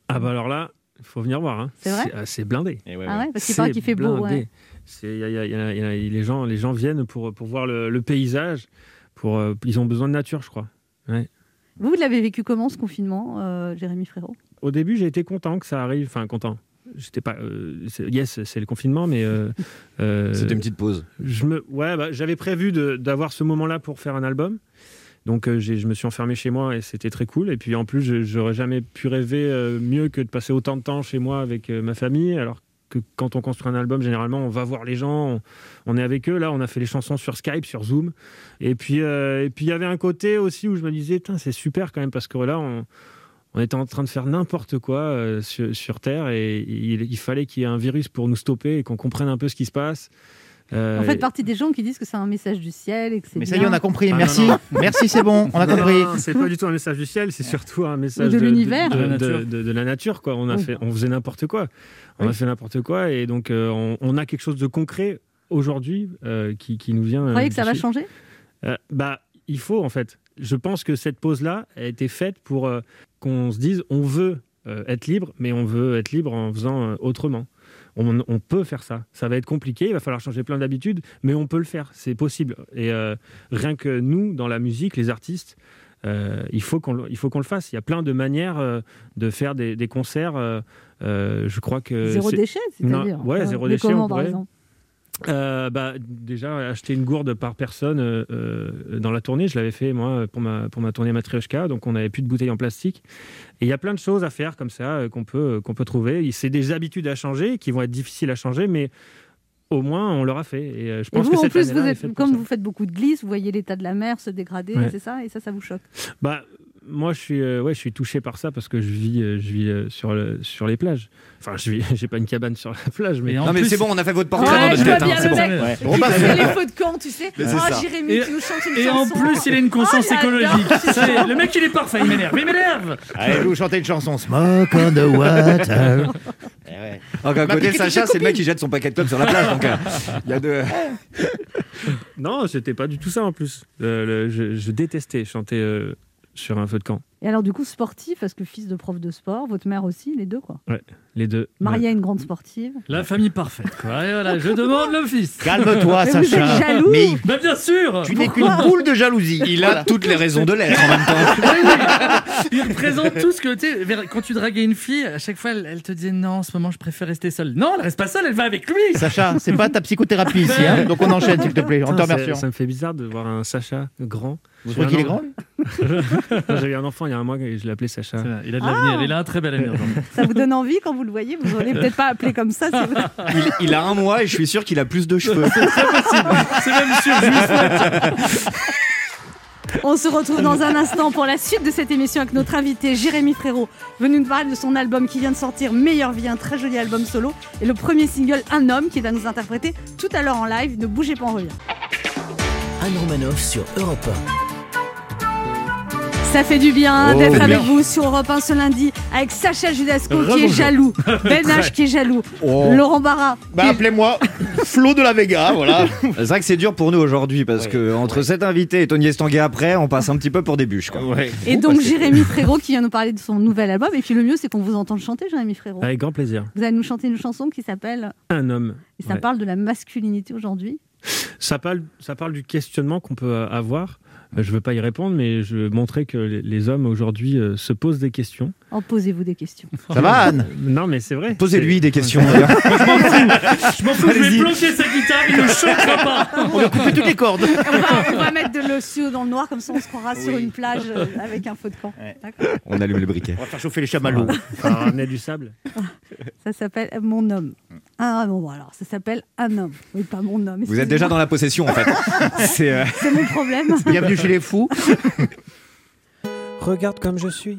S10: Ah bah alors là, il faut venir voir. hein.
S3: C'est vrai?
S10: Ah, C'est blindé.
S5: Et ouais,
S3: Ah
S5: ouais.
S3: ouais, parce qu'il paraît
S10: C'est
S3: qu'il fait beau.
S10: blindé.
S3: Ouais.
S10: C'est- y a- y a- y a- y a- les, gens, les gens viennent pour, pour voir le, le paysage. Pour, euh, ils ont besoin de nature, je crois.
S3: Vous, vous l'avez vécu comment ce confinement, euh, Jérémy Frérot?
S10: Au début, j'ai été content que ça arrive. Enfin, content. J'étais pas. euh, yes, c'est le confinement, mais. euh, euh,
S6: C'était une petite pause.
S10: je me, ouais, bah, j'avais prévu d'avoir ce moment-là pour faire un album. Donc euh, je me suis enfermé chez moi et c'était très cool. Et puis en plus, je- j'aurais jamais pu rêver euh, mieux que de passer autant de temps chez moi avec euh, ma famille. Alors que quand on construit un album, généralement, on va voir les gens, on, on est avec eux. Là, on a fait les chansons sur Skype, sur Zoom. Et puis et puis il y avait un côté aussi où je me disais, c'est super quand même parce que là, on, on était en train de faire n'importe quoi euh, sur, sur Terre et il, il fallait qu'il y ait un virus pour nous stopper et qu'on comprenne un peu ce qui se passe. Euh,
S3: En fait, partie des gens qui disent que c'est un message du ciel et que c'est
S5: Mais ça
S3: bien.
S5: y est, on a compris.
S10: Ah,
S5: Merci.
S10: non.
S5: Merci, c'est bon. On a
S10: Non,
S5: compris.
S10: non, c'est pas du tout un message du ciel, c'est surtout un message
S3: de l'univers.
S10: de,
S4: De la
S10: de-
S4: nature.
S10: de- de la nature. Quoi. On, a
S3: Oui.
S10: fait, on faisait n'importe quoi. On
S3: Oui.
S10: a fait n'importe quoi et donc euh, on, on a quelque chose de concret aujourd'hui euh, qui, qui nous vient.
S3: Vous croyez que ça va changer?
S10: Euh, Bah, il faut en fait. Je pense que cette pause-là a été faite pour euh, qu'on se dise on veut euh, être libre, mais on veut être libre en faisant euh, autrement. On, on peut faire ça. Ça va être compliqué, il va falloir changer plein d'habitudes, mais on peut le faire, c'est possible. Et euh, rien que nous, dans la musique, les artistes, euh, il faut qu'on le- fasse. Il y a plein de manières euh, de faire des, des concerts. je crois que
S3: Zéro
S10: c'est-
S3: déchet, c'est-à-dire
S10: ouais, zéro déchet,
S3: Comment,
S10: on
S3: par
S10: pourrait.
S3: exemple?
S10: Euh, bah, déjà, acheter une gourde par personne euh, euh, dans la tournée, je l'avais fait moi pour ma, pour ma tournée Matryoshka, donc on n'avait plus de bouteilles en plastique. Et il y a plein de choses à faire comme ça euh, qu'on peut, qu'on peut trouver. C'est des habitudes à changer qui vont être difficiles à changer, mais au moins on l'aura fait. Et je
S3: Et
S10: pense
S3: vous,
S10: que
S3: en
S10: cette
S3: plus, vous êtes, comme
S10: ça.
S3: vous faites beaucoup de glisse, vous voyez l'état de la mer se dégrader,
S10: Ouais.
S3: c'est ça? Et ça, ça vous choque?
S10: Bah, moi, je suis, euh, ouais, je suis touché par ça parce que je vis, euh, je vis euh, sur, le, sur les plages. Enfin, je vis, j'ai pas une cabane sur la plage, mais
S4: en
S6: Non, mais
S4: plus-
S6: c'est bon, on a fait votre portrait dans notre tête. hein,
S3: bien
S6: c'est
S3: le
S6: bon.
S3: mec
S5: Ouais.
S3: qui
S5: Bon, bah,
S3: fait les feux de camp, tu sais.
S6: Mais c'est
S3: Ah,
S6: ça.
S3: Jérémy,
S4: Et-
S3: tu nous chantes une
S4: Et en
S3: chanson.
S4: plus, il a une conscience
S3: Oh, j'adore.
S4: écologique. Ça, c'est- le mec, il est parfait, il m'énerve, il m'énerve.
S5: Allez, vous chantez une chanson. Smoke on the water. Eh ouais.
S6: Alors qu'à
S5: Ma
S6: côté de Sacha,
S5: c'est
S6: c'est le mec qui jette son paquet de clubs sur la plage. Donc, euh, il y a de.
S10: non, c'était pas du tout ça en plus. Euh, le- je, je détestais chanter euh, sur un feu de camp.
S3: Et alors, du coup, sportif, parce que fils de prof de sport, votre mère aussi, les deux, quoi.
S10: Les deux.
S3: Mariée à une grande sportive.
S4: La famille parfaite, quoi. Et voilà, je demande le fils.
S5: Calme-toi,
S3: Mais vous
S5: Sacha.
S3: êtes jaloux
S5: Mais
S4: Bah, bien sûr
S5: tu n'es qu'une boule de jalousie.
S6: Il a toutes les raisons de l'être en même temps.
S4: Oui, oui. Il représente tout ce que tu sais, Quand tu draguais une fille, à chaque fois, elle, elle te disait non, en ce moment, je préfère rester seule. Non, elle reste pas seule, elle va avec lui.
S5: Sacha, c'est pas ta psychothérapie ici, hein donc on enchaîne s'il te plaît, en te
S10: ça,
S5: remerciant.
S10: ça me fait bizarre de voir un Sacha grand.
S5: Vous trouvez qu'il est
S10: an-
S5: grand lui?
S10: J'ai eu un enfant il y a un mois et je l'ai appelé Sacha.
S4: Il a de l'avenir,
S3: Ah.
S4: il a un très bel avenir.
S3: Ça vous donne envie quand vous le voyez Vous n'aurez peut-être pas appelé comme ça.
S6: Il, il a un mois et je suis sûr qu'il a plus de cheveux.
S4: C'est même sûr, souhaite.
S3: On se retrouve dans un instant pour la suite de cette émission avec notre invité Jérémy Frérot, venu nous parler de son album qui vient de sortir, Meilleure vie, un très joli album solo, et le premier single Un homme qui va nous interpréter tout à l'heure en live. Ne bougez pas, on revient.
S2: Anne Romanoff sur Europe
S3: Ça fait du bien
S5: Oh,
S3: d'être
S5: bien.
S3: avec vous sur Europe 1 ce lundi avec Sacha Judasco qui est jaloux, Ben H qui est jaloux,
S5: Oh.
S3: Laurent Barra.
S5: Bah
S3: est-
S5: appelez-moi Flo de la Vega, voilà.
S6: C'est vrai que c'est dur pour nous aujourd'hui parce
S5: Ouais,
S6: que entre cet invité et Tony Estanguet après, on passe un petit peu pour des bûches. Quoi.
S5: Ouais.
S3: Et donc
S5: bah,
S3: Jérémy Frérot qui vient nous parler de son nouvel album. Et puis le mieux c'est qu'on vous entende chanter Jérémy Frérot.
S10: Avec grand plaisir.
S3: Vous allez nous chanter une chanson qui s'appelle,
S10: Un homme.
S3: et ça
S10: Ouais.
S3: parle de la masculinité aujourd'hui.
S10: Ça parle, ça parle du questionnement qu'on peut euh, avoir. Euh, Je ne veux pas y répondre, mais je veux montrer que les- les hommes aujourd'hui euh, se posent des questions
S3: Oh, posez-vous des questions.
S5: Ça va, Anne
S10: Non, mais c'est vrai.
S6: Posez-lui des questions.
S4: Je m'en fous, je vais plancher sa guitare, il ne choquera pas.
S5: On va couper toutes les cordes.
S3: On va, on va mettre de l'ossio dans le noir, comme ça on se croira sur une plage euh, avec un feu de camp.
S6: On allume le briquet.
S5: On va faire chauffer les chamallows.
S10: On va ramener du sable.
S3: Ça s'appelle Mon homme. Ah bon, bon, alors ça s'appelle Un homme. Oui, pas Mon homme.
S6: Vous êtes déjà dans la possession en fait. C'est euh,
S3: C'est mon problème.
S5: Bienvenue chez les fous.
S11: Regarde comme je suis,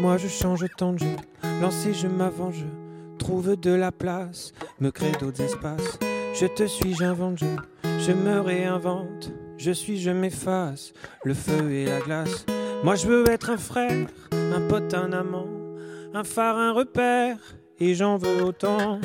S11: Moi je change tant de jeu, lancé je m'avance, je trouve de la place, me crée d'autres espaces. Je te suis, j'invente, je, je me réinvente, je suis, je m'efface, le feu et la glace. Moi je veux être un frère, un pote, un amant, un phare, un repère, et j'en veux autant.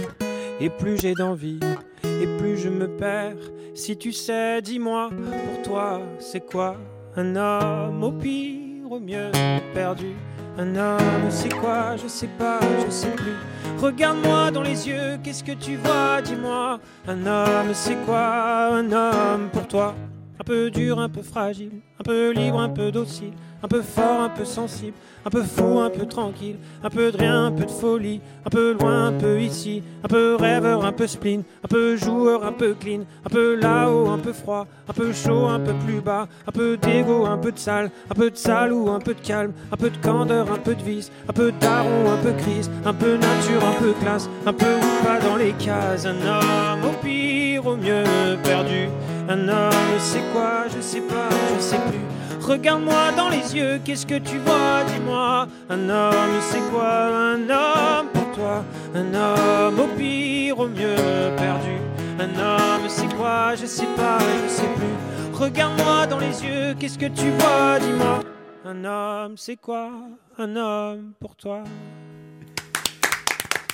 S11: Et plus j'ai d'envie, et plus je me perds. Si tu sais, dis-moi, pour toi, c'est quoi un homme? Au pire, au mieux perdu Un homme, c'est quoi Je sais pas, je sais plus. Regarde-moi dans les yeux, qu'est-ce que tu vois? Dis-moi, un homme, c'est quoi un homme pour toi? Un peu dur, un peu fragile, un peu libre, un peu docile, un peu fort, un peu sensible, un peu fou, un peu tranquille, un peu de rien, un peu de folie, un peu loin, un peu ici, un peu rêveur, un peu spleen, un peu joueur, un peu clean, un peu là-haut, un peu froid, un peu chaud, un peu plus bas, un peu d'égo, un peu de sale, un peu de sale ou un peu de calme, un peu de candeur, un peu de vice, un peu daron, un peu crise, un peu nature, un peu classe, un peu ou pas dans les cases, un homme au pire, au mieux perdu, un homme c'est quoi, je sais pas, je sais plus. Regarde-moi dans les yeux, qu'est-ce que tu vois Dis-moi, un homme, c'est quoi un homme pour toi Un homme au pire, au mieux perdu. Un homme, c'est quoi Je sais pas, je sais plus. Regarde-moi dans les yeux, qu'est-ce que tu vois Dis-moi, un homme, c'est quoi Un homme pour toi?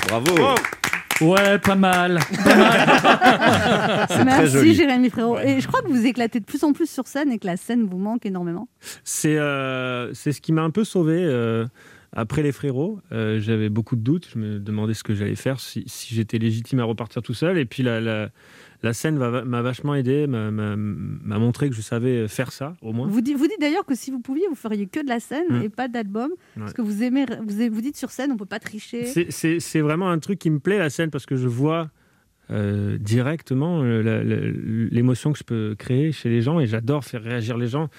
S6: Bravo.
S4: Ouais, pas mal.
S6: C'est très
S3: Merci
S6: joli.
S3: Jérémy Frérot. Et je crois que vous éclatez de plus en plus sur scène et que la scène vous manque énormément.
S10: C'est euh, c'est ce qui m'a un peu sauvé. euh, après les frérots, Euh, j'avais beaucoup de doutes. Je me demandais ce que j'allais faire, si, si j'étais légitime à repartir tout seul. Et puis la, la, la scène m'a vachement aidé, m'a- montré que je savais faire ça, au moins.
S3: Vous dites, vous dites d'ailleurs que si vous pouviez, vous feriez que de la scène
S10: Mm.
S3: et pas d'album. Parce que vous aimez, vous, vous dites sur scène, on peut pas tricher.
S10: C'est- vraiment un truc qui me plaît, la scène, parce que je vois euh, directement euh, l'émotion que je peux créer chez les gens et j'adore faire réagir les gens.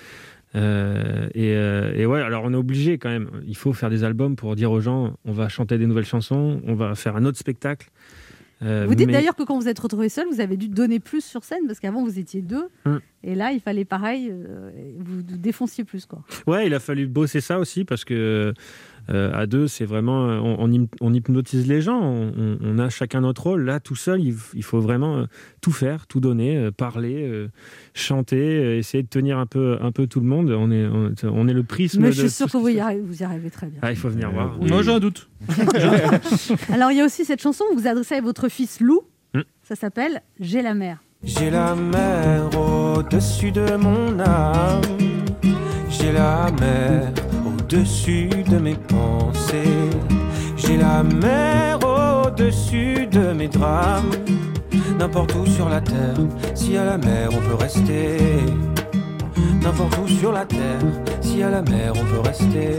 S10: Euh, et, euh, et ouais, alors on est obligé quand même. Il faut faire des albums pour dire aux gens on va chanter des nouvelles chansons, on va faire un autre spectacle. Euh,
S3: Vous dites
S10: mais-
S3: d'ailleurs que quand vous êtes retrouvé seul, vous avez dû donner plus sur scène parce qu'avant vous étiez deux.
S10: Mm.
S3: Et là, il fallait pareil, vous vous défonciez plus. Quoi.
S10: Ouais, il a fallu bosser ça aussi parce que euh, à deux, c'est vraiment on, on hypnotise les gens. On, a chacun notre rôle. Là, tout seul, il, faut vraiment euh, tout faire, tout donner, euh, parler, euh, chanter, euh, essayer de tenir un peu, un peu tout le monde. On est, on, on est le prisme.
S3: Mais je suis sûr que vous y, arrivez, vous y arrivez très bien.
S10: Ah, il faut venir voir.
S4: Moi, j'ai un doute.
S3: Alors, il y a aussi cette chanson que vous adressez à votre fils Lou.
S10: Mm.
S3: Ça s'appelle J'ai la mer.
S11: J'ai la mer au-dessus de mon âme. J'ai la mer au-dessus de mes pensées. J'ai la mer au-dessus de mes drames. N'importe où sur la terre, si à la mer on peut rester. N'importe où sur la terre, si à la mer on peut rester.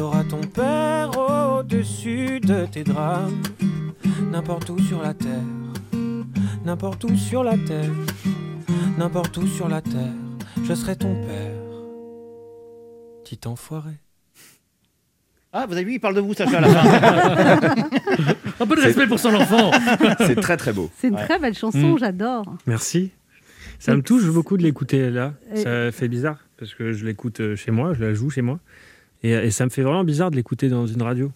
S11: T'auras ton père au-dessus de tes drames. N'importe où sur la terre, n'importe où sur la terre, n'importe où sur la terre, je serai ton père. Petit enfoiré.
S5: Ah, vous avez vu, il parle de vous, Sacha, à la fin.
S4: Un peu de respect pour son enfant.
S6: C'est très très beau.
S3: C'est une
S5: Ouais.
S3: très belle chanson,
S10: Mm.
S3: j'adore.
S10: Merci. Ça me touche beaucoup de l'écouter là.
S3: Et-
S10: Ça fait bizarre parce que je l'écoute euh, chez moi, je la joue chez moi. Et, et ça me fait vraiment bizarre de l'écouter dans une radio.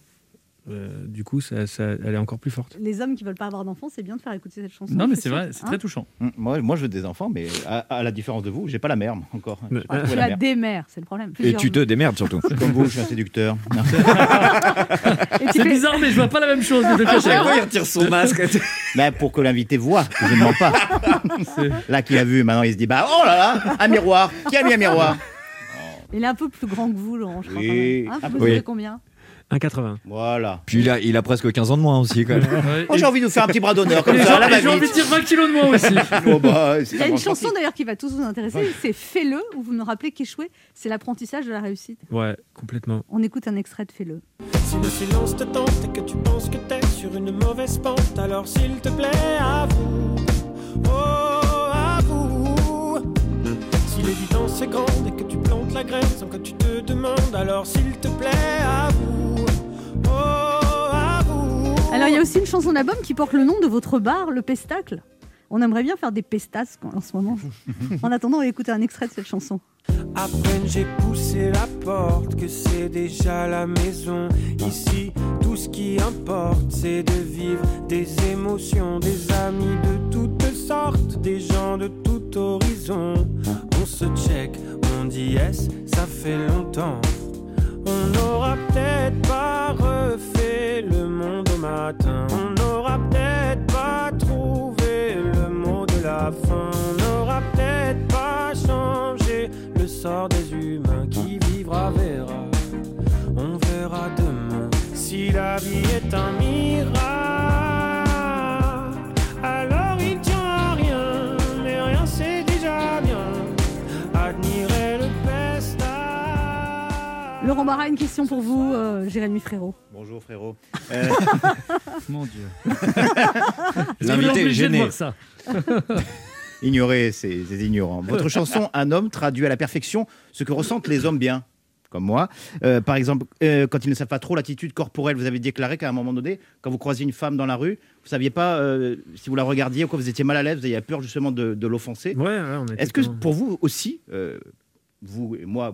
S10: Euh, du coup, ça, ça- elle est encore plus forte.
S3: Les hommes qui veulent pas avoir d'enfants, c'est bien de faire écouter cette chanson.
S4: Non, mais c'est vrai, c'est
S3: Hein
S4: très touchant.
S5: Hum, Moi, moi, je veux des enfants, mais à, à la différence de vous, j'ai pas la mère encore.
S3: Ah, tu
S5: la
S3: des mères, c'est le problème.
S6: Et tu te démerdes surtout.
S5: Comme vous, je suis un séducteur.
S4: C'est
S3: fais-
S4: bizarre, mais je vois pas la même chose. de
S6: chaque fois, il retire son masque.
S5: Mais pour que l'invité voit je ne mens pas. Là, qui a vu, maintenant, il se dit bah oh là là, un miroir. Qui a mis un miroir?
S3: Il est un peu plus grand que vous, Laurent, je crois.
S5: Oui.
S3: quand même. Hein,
S5: Un
S3: vous mesurez
S6: Oui.
S3: combien
S10: 1,80.
S5: Voilà.
S6: Puis il a, il a presque 15 ans de moins aussi quand même.
S4: Ouais,
S5: Oh, j'ai envie de vous faire un petit bras d'honneur comme ça,
S4: j'ai- envie de dire 20 kilos de moins aussi.
S5: Oh, bah,
S3: Il y a une chanson d'ailleurs qui va tous vous intéresser, c'est Fais-le, où vous me rappelez qu'échouer, c'est l'apprentissage de la réussite.
S10: Ouais, complètement.
S3: On écoute un extrait de Fais-le.
S11: Si le silence te tente et que tu penses que t'es sur une mauvaise pente, alors s'il te plaît, avoue, oh, l'évidence est grande et que tu plantes la graine sans que tu te demandes, alors s'il te plaît, avoue, oh, avoue.
S3: Alors il y a aussi une chanson d'album qui porte le nom de votre bar, le Pestacle. On aimerait bien faire des pestas en ce moment. en attendant, on va écouter un extrait de cette chanson.
S11: À peine j'ai poussé la porte que c'est déjà la maison. Ici, tout ce qui importe, c'est de vivre des émotions, des amis de toutes sortes, des gens de horizon. On se check, on dit yes, ça fait longtemps? On n'aura peut-être pas refait le monde au matin. On n'aura peut-être pas trouvé le mot de la fin. On n'aura peut-être pas changé le sort des humains qui vivra verra. On verra demain si la vie est un miracle.
S3: Laurent Barra, une question pour vous, euh, Jérémy Frérot.
S5: Bonjour frérot. Euh,
S4: Mon Dieu.
S6: L'invité est
S4: obligé de
S6: gêné.
S4: voir ça.
S5: ignorer ces, ces ignorants. Votre chanson Un homme traduit à la perfection ce que ressentent les hommes bien, comme moi. Euh, par exemple, euh, quand ils ne savent pas trop l'attitude corporelle, vous avez déclaré qu'à un moment donné, quand vous croisiez une femme dans la rue, vous saviez pas euh, si vous la regardiez ou quoi, vous étiez mal à l'aise, vous aviez peur justement de, de l'offenser.
S10: Ouais, ouais,
S5: Est-ce que pour vous aussi, euh, vous et moi,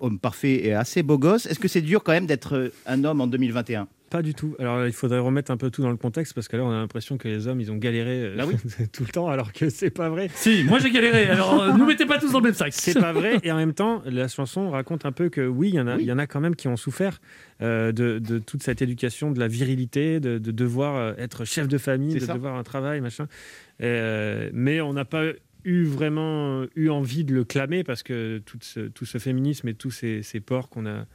S5: homme parfait et assez beau gosse, est-ce que c'est dur quand même d'être euh, un homme en 2021
S10: Pas du tout. Alors il faudrait remettre un peu tout dans le contexte parce que là on a l'impression que les hommes ils ont galéré euh,
S5: Bah oui.
S10: tout le temps alors que c'est pas vrai.
S4: Si, moi j'ai galéré, alors euh, nous mettez pas tous dans le même sac.
S10: C'est pas vrai. Et en même temps, la chanson raconte un peu que oui, il y en a,
S5: Oui.
S10: il y en a quand même qui ont souffert euh, de, de toute cette éducation, de la virilité, de, de devoir être chef de famille, de
S5: ça.
S10: devoir un travail, machin. Euh, mais on n'a pas eu vraiment eu envie de le clamer parce que tout ce, tout ce féminisme et tous ces, ces ports qu'on a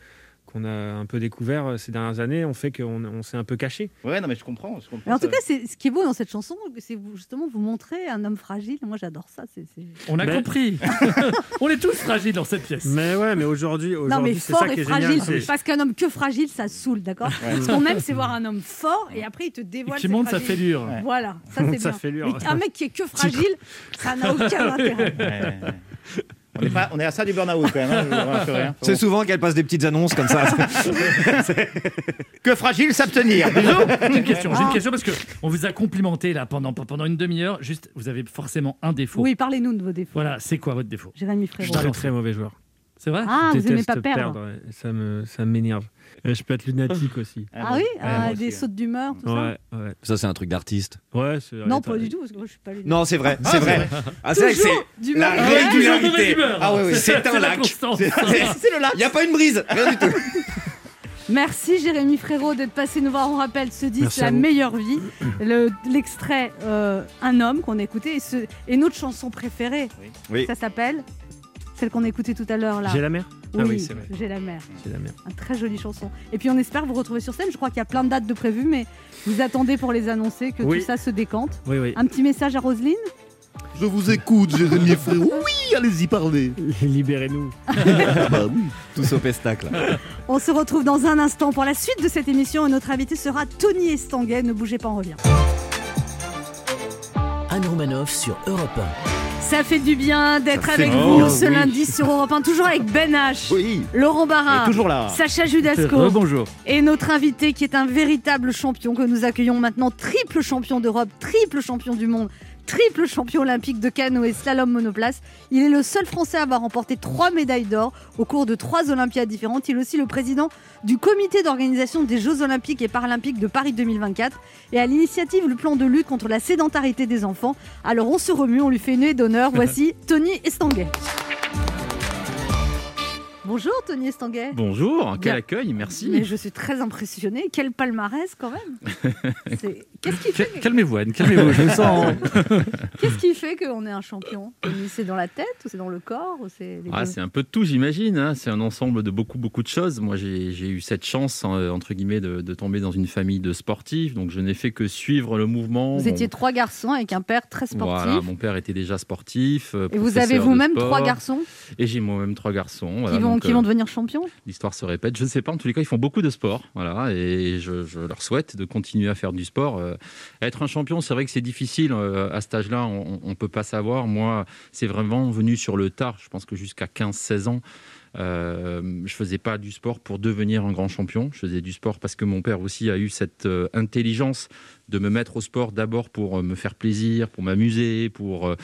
S10: qu'on a un peu découvert euh, ces dernières années ont fait qu'on on s'est un peu caché.
S5: Ouais, non mais je comprends. Je comprends
S3: Mais en tout cas, c'est ce qui est beau dans cette chanson, c'est vous- justement vous montrer un homme fragile. Moi, j'adore ça.
S4: On a
S10: Mais-
S4: compris. On est tous fragiles dans cette pièce.
S10: Mais ouais, mais aujourd'hui,
S3: Non, mais
S10: aujourd'hui, c'est
S3: fort
S10: ça qui
S3: et
S10: est génial.
S3: fragile. Parce qu'un homme que fragile, ça saoule, d'accord Ce qu'on aime, c'est voir un homme fort et après, il te
S4: Et
S3: dévoile.
S4: qui
S3: ses
S4: monte sa fêlure.
S5: Ouais.
S3: Voilà, ça c'est
S10: Ça
S3: bien.
S10: fait lure.
S3: Mais un mec qui est que fragile, ça n'a aucun intérêt.
S5: Ouais, ouais. On est, pas, on est à ça du burn-out quand même. hein, je hein.
S6: C'est souvent qu'elle passe des petites annonces comme ça.
S5: Que fragile s'abstenir.
S4: J'ai une question, j'ai
S3: Ah.
S4: une question parce que on vous a complimenté là pendant, pendant une demi-heure. Juste, vous avez forcément un défaut.
S3: Oui, parlez-nous de vos défauts.
S4: Voilà, c'est quoi votre défaut?
S3: Jérémy
S10: Je
S3: Frérot.
S10: suis très très mauvais joueur.
S4: C'est vrai?
S3: Ah,
S10: Je
S3: vous aimez
S10: déteste
S3: pas perdre.
S10: ouais. Ça me ça m'énerve. Euh, Je peux être lunatique aussi.
S3: Ah oui Ah,
S5: moi aussi,
S3: Des sautes d'humeur, tout ça
S10: Ouais.
S6: Ça, c'est un truc d'artiste.
S10: Ouais, c'est-
S3: Non, pas du tout, parce que moi je suis pas lunatique.
S6: Non, c'est vrai, c'est vrai. Ah, c'est vrai que
S3: Toujours
S6: c'est
S3: d'humeur.
S6: la régularité. Ah oui, oui, c'est un
S4: la
S6: lac. C'est c'est le lac. Il n'y a pas une brise, rien du tout.
S3: Merci Jérémy Frérot d'être passé nous voir. On rappelle ce disque La meilleure vie, Le- l'extrait euh, Un homme qu'on a écouté et, ce, et notre chanson préférée.
S6: Oui.
S3: Ça s'appelle celle qu'on a écoutée tout à l'heure là.
S10: J'ai la mer?
S3: Oui,
S10: Ah oui, c'est vrai.
S3: J'ai la mer.
S10: J'ai la mer.
S3: Une très jolie chanson. Et puis on espère vous retrouver sur scène. Je crois qu'il y a plein de dates de prévues, mais vous attendez pour les annoncer que
S10: Oui.
S3: tout ça se décante.
S10: Oui, oui.
S3: Un petit message à Roselyne?
S12: Je vous écoute, Jérémy Frérot. Oui, allez-y, parlez.
S10: Libérez-nous.
S12: bah oui.
S6: Tous au pestacle.
S3: On se retrouve dans un instant pour la suite de cette émission et notre invité sera Tony Estanguet. Ne bougez pas, on revient.
S2: Anne Romanoff sur Europe
S3: Ça fait du bien d'être avec vous
S5: bien,
S3: ce
S5: oui.
S3: lundi sur Europe 1, toujours avec Ben H,
S5: Oui.
S3: Laurent Barra,
S5: Et toujours là.
S3: Sacha Judasco
S4: Bonjour.
S3: et notre invité qui est un véritable champion que nous accueillons maintenant, triple champion d'Europe, triple champion du monde, triple champion olympique de canoë et slalom monoplace. Il est le seul Français à avoir remporté trois médailles d'or au cours de trois Olympiades différentes. Il est aussi le président du comité d'organisation des Jeux olympiques et paralympiques de Paris 2024 et à l'initiative le plan de lutte contre la sédentarité des enfants. Alors on se remue, on lui fait une haie d'honneur. Voici Tony Estanguet. Bonjour Tony Estanguet.
S13: Bonjour, quel
S3: Bien.
S13: accueil, merci.
S3: Mais je suis très impressionnée. Quel palmarès quand même. C'est- Qu'est-ce qui fait,
S4: Calmez-vous, Anne, calmez-vous. Je me sens.
S3: qu'est-ce qui fait qu'on est un champion? C'est dans la tête ou c'est dans le corps ou c'est
S13: Ah, c'est un peu de tout, j'imagine. hein. C'est un ensemble de beaucoup, beaucoup de choses. Moi, j'ai eu cette chance, hein, entre guillemets, de, de tomber dans une famille de sportifs. Donc, je n'ai fait que suivre le mouvement.
S3: Vous étiez trois garçons avec un père très sportif.
S13: Voilà, mon père était déjà sportif. euh,
S3: Et vous avez vous-même trois garçons?
S13: Et j'ai moi-même trois garçons. voilà,
S3: qui vont,
S13: donc,
S3: qui
S13: euh,
S3: vont devenir champions?
S13: L'histoire se répète. Je ne sais pas. En tous les cas, ils font beaucoup de sport. Voilà, et je, je leur souhaite de continuer à faire du sport. Euh, être un champion, c'est vrai que c'est difficile euh, à cet âge-là. On ne peut pas savoir. Moi, c'est vraiment venu sur le tard. Je pense que jusqu'à 15-16 ans. Euh, je faisais pas du sport pour devenir un grand champion. Je faisais du sport parce que mon père aussi a eu cette euh, intelligence de me mettre au sport d'abord pour euh, me faire plaisir, pour m'amuser, pour euh,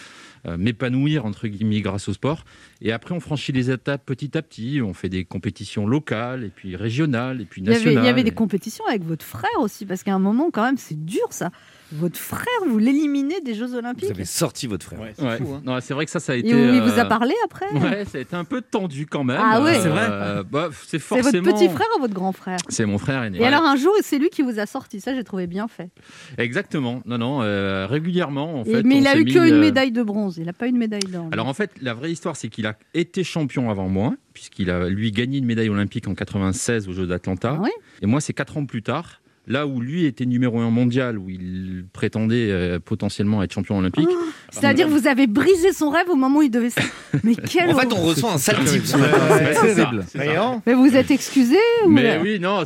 S13: euh, m'épanouir entre guillemets grâce au sport. Et après, on franchit les étapes petit à petit. On fait des compétitions locales et puis régionales et puis
S3: il y, avait,
S13: nationales.
S3: il y avait des compétitions avec votre frère aussi, parce qu'à un moment, quand même, c'est dur ça. Votre frère, vous l'éliminez des Jeux Olympiques.
S6: Vous avez sorti votre frère.
S5: Ouais,
S13: Ouais.
S5: c'est fou, hein.
S13: Non, c'est vrai que ça, ça a
S3: Et
S13: été.
S3: il vous a parlé après?
S13: Ouais, ça a été un peu tendu quand même.
S3: Ah ouais.
S4: C'est vrai
S13: Euh, bah, c'est
S3: C'est
S13: forcément.
S3: votre petit frère ou votre grand frère?
S13: C'est mon frère aîné.
S3: Et alors un jour, c'est lui qui vous a sorti. Ça, j'ai trouvé bien fait.
S13: Exactement. Non, non. euh, régulièrement, en fait.
S3: mais il a eu qu'une
S13: euh,
S3: médaille de bronze. Il n'a pas eu une médaille d'or.
S13: Alors en fait, la vraie histoire, c'est qu'il a été champion avant moi, puisqu'il a lui gagné une médaille olympique en 96 aux Jeux d'Atlanta.
S3: Ah oui
S13: Et moi, c'est quatre ans plus tard. Là où lui était numéro un mondial, où il prétendait euh, potentiellement être champion olympique.
S3: Oh, C'est-à-dire que vous avez brisé son rêve au moment où il devait. Mais quel
S6: En fait, on ressent un sale type.
S3: Mais vous êtes excusé ou-
S13: Mais oui, non,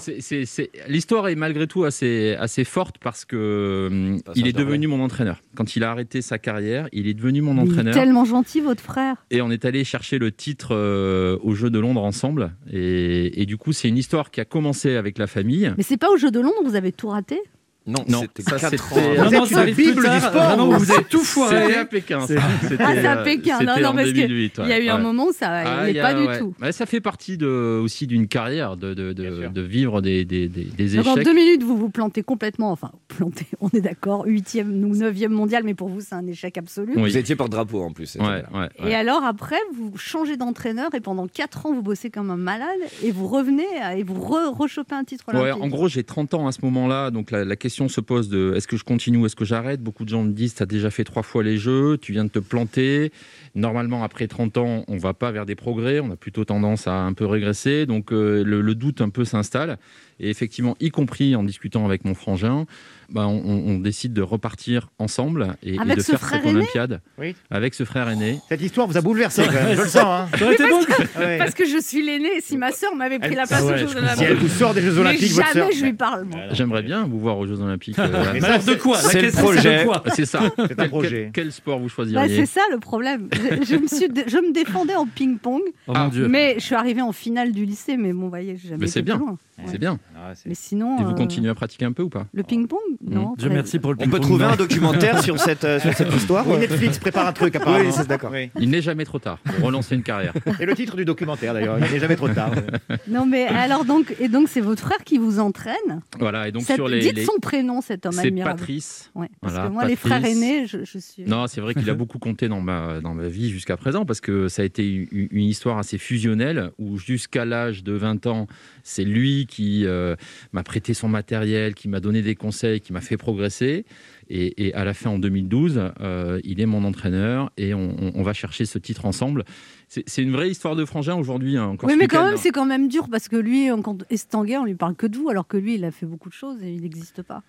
S13: l'histoire est malgré tout assez, assez forte parce que hum, il est devenu mon entraîneur. Quand il a arrêté sa carrière, il est devenu mon
S3: Il est
S13: entraîneur.
S3: tellement gentil, votre frère.
S13: Et on est allé chercher le titre euh, aux Jeux de Londres ensemble. Et, et du coup, c'est une histoire qui a commencé avec la famille.
S3: Mais c'est pas au Jeu de Londres, vous avez tout raté?
S6: Non,
S13: Non,
S6: c'était
S13: ça,
S6: 4
S13: c'était-
S6: ans.
S13: Non,
S5: Vous
S4: non,
S5: êtes
S4: ça arrive plus
S5: bible du
S4: tard.
S5: sport.
S4: Vraiment,
S5: vous.
S4: vous avez tout foiré.
S13: C'était à Pékin. ça.
S4: C'est-
S13: C'était,
S3: Ah, à
S13: euh,
S3: Pékin. Non,
S13: c'était
S3: non, parce
S13: 2008,
S3: qu'il y a
S13: ouais,
S3: eu un moment où ça
S13: Ah, a-
S3: pas du
S13: ouais.
S3: tout.
S13: Ouais, ça fait partie de, aussi d'une carrière, de, de, de, vivre des, des, des, des
S3: Donc en
S13: échecs.
S3: deux minutes, vous vous plantez complètement. Enfin, plantez, on est d'accord. Huitième ou neuvième mondial, mais pour vous, c'est un échec absolu.
S13: Oui.
S6: Vous étiez porte-drapeau en plus.
S13: Ouais,
S3: Et alors après, vous changez d'entraîneur et pendant 4 ans, vous bossez comme un malade et vous revenez et vous re- rechopez un titre
S13: en gros, j'ai 30 ans à ce moment-là, donc la, la se pose de est-ce que je continue ou est-ce que j'arrête? Beaucoup de gens me disent tu as déjà fait trois fois les jeux, tu viens de te planter. Normalement, après 30 ans, on va pas vers des progrès, on a plutôt tendance à un peu régresser, donc euh, le doute un peu s'installe. Et effectivement, y compris en discutant avec mon frangin, bah, on, on décide de repartir ensemble et, et
S3: Avec
S13: de
S3: ce
S13: faire
S3: frère
S13: cette
S3: aîné
S13: Olympiade
S5: Oui.
S13: avec ce frère aîné.
S5: Cette histoire vous a bouleversé, quand même, je le sens. Hein.
S3: Parce que je suis l'aînée. Si ma sœur m'avait pris
S5: Elle-
S3: la place
S4: Ah ouais,
S3: aux Jeux
S4: je
S3: Olympiques,
S5: Si elle vous sort des Jeux Olympiques, votre sœur.
S3: jamais je lui parle. moi.
S13: J'aimerais bien vous voir aux Jeux Olympiques. euh,
S5: Mais
S4: alors de quoi
S6: c'est le projet.
S4: de quoi
S13: c'est ça.
S5: C'est un projet.
S13: quel sport vous
S3: Bah,
S13: choisiriez
S3: c'est ça le problème. Je, je me suis, dé- je me défendais en ping-pong,
S4: Oh
S13: Ah,
S4: mon dieu.
S3: mais je suis arrivée en finale du lycée. Mais bon, vous voyez, jamais
S13: Mais c'est bien. C'est bien.
S5: Ah,
S3: Mais sinon,
S13: Et vous
S3: euh,
S13: continuez à pratiquer un peu ou pas?
S3: Le ping-pong, non.
S4: Dieu
S3: très-
S4: merci pour le
S6: On peut trouver un documentaire sur cette, euh, sur cette histoire
S5: Oui, Netflix prépare un truc apparemment.
S6: Oui, c'est d'accord.
S5: Oui.
S13: Il n'est jamais trop tard pour relancer une carrière.
S5: Et le titre du documentaire d'ailleurs, il n'est jamais trop tard.
S3: Non, mais alors donc, et donc c'est votre frère qui vous entraîne.
S13: Voilà, et donc
S3: Cette-
S13: sur les.
S3: Dites
S13: les-
S3: son prénom, cet homme
S13: C'est
S3: admirable.
S13: Patrice.
S3: Ouais, parce
S13: Voilà,
S3: que moi, les
S13: Patrice.
S3: frères aînés, je, je suis.
S13: Non, c'est vrai qu'il a beaucoup compté dans ma, dans ma vie jusqu'à présent parce que ça a été une, une histoire assez fusionnelle où jusqu'à l'âge de 20 ans, c'est lui qui euh, m'a prêté son matériel, qui m'a donné des conseils, qui m'a fait progresser. Et, et à la fin, en 2012, euh, il est mon entraîneur et on, on- on va chercher ce titre ensemble. C'est une vraie histoire de frangin aujourd'hui. hein,
S3: Oui, mais quand même, c'est quand même dur parce que lui, quand Estanguet, on lui parle que de vous, alors que lui, il a fait beaucoup de choses et il n'existe pas.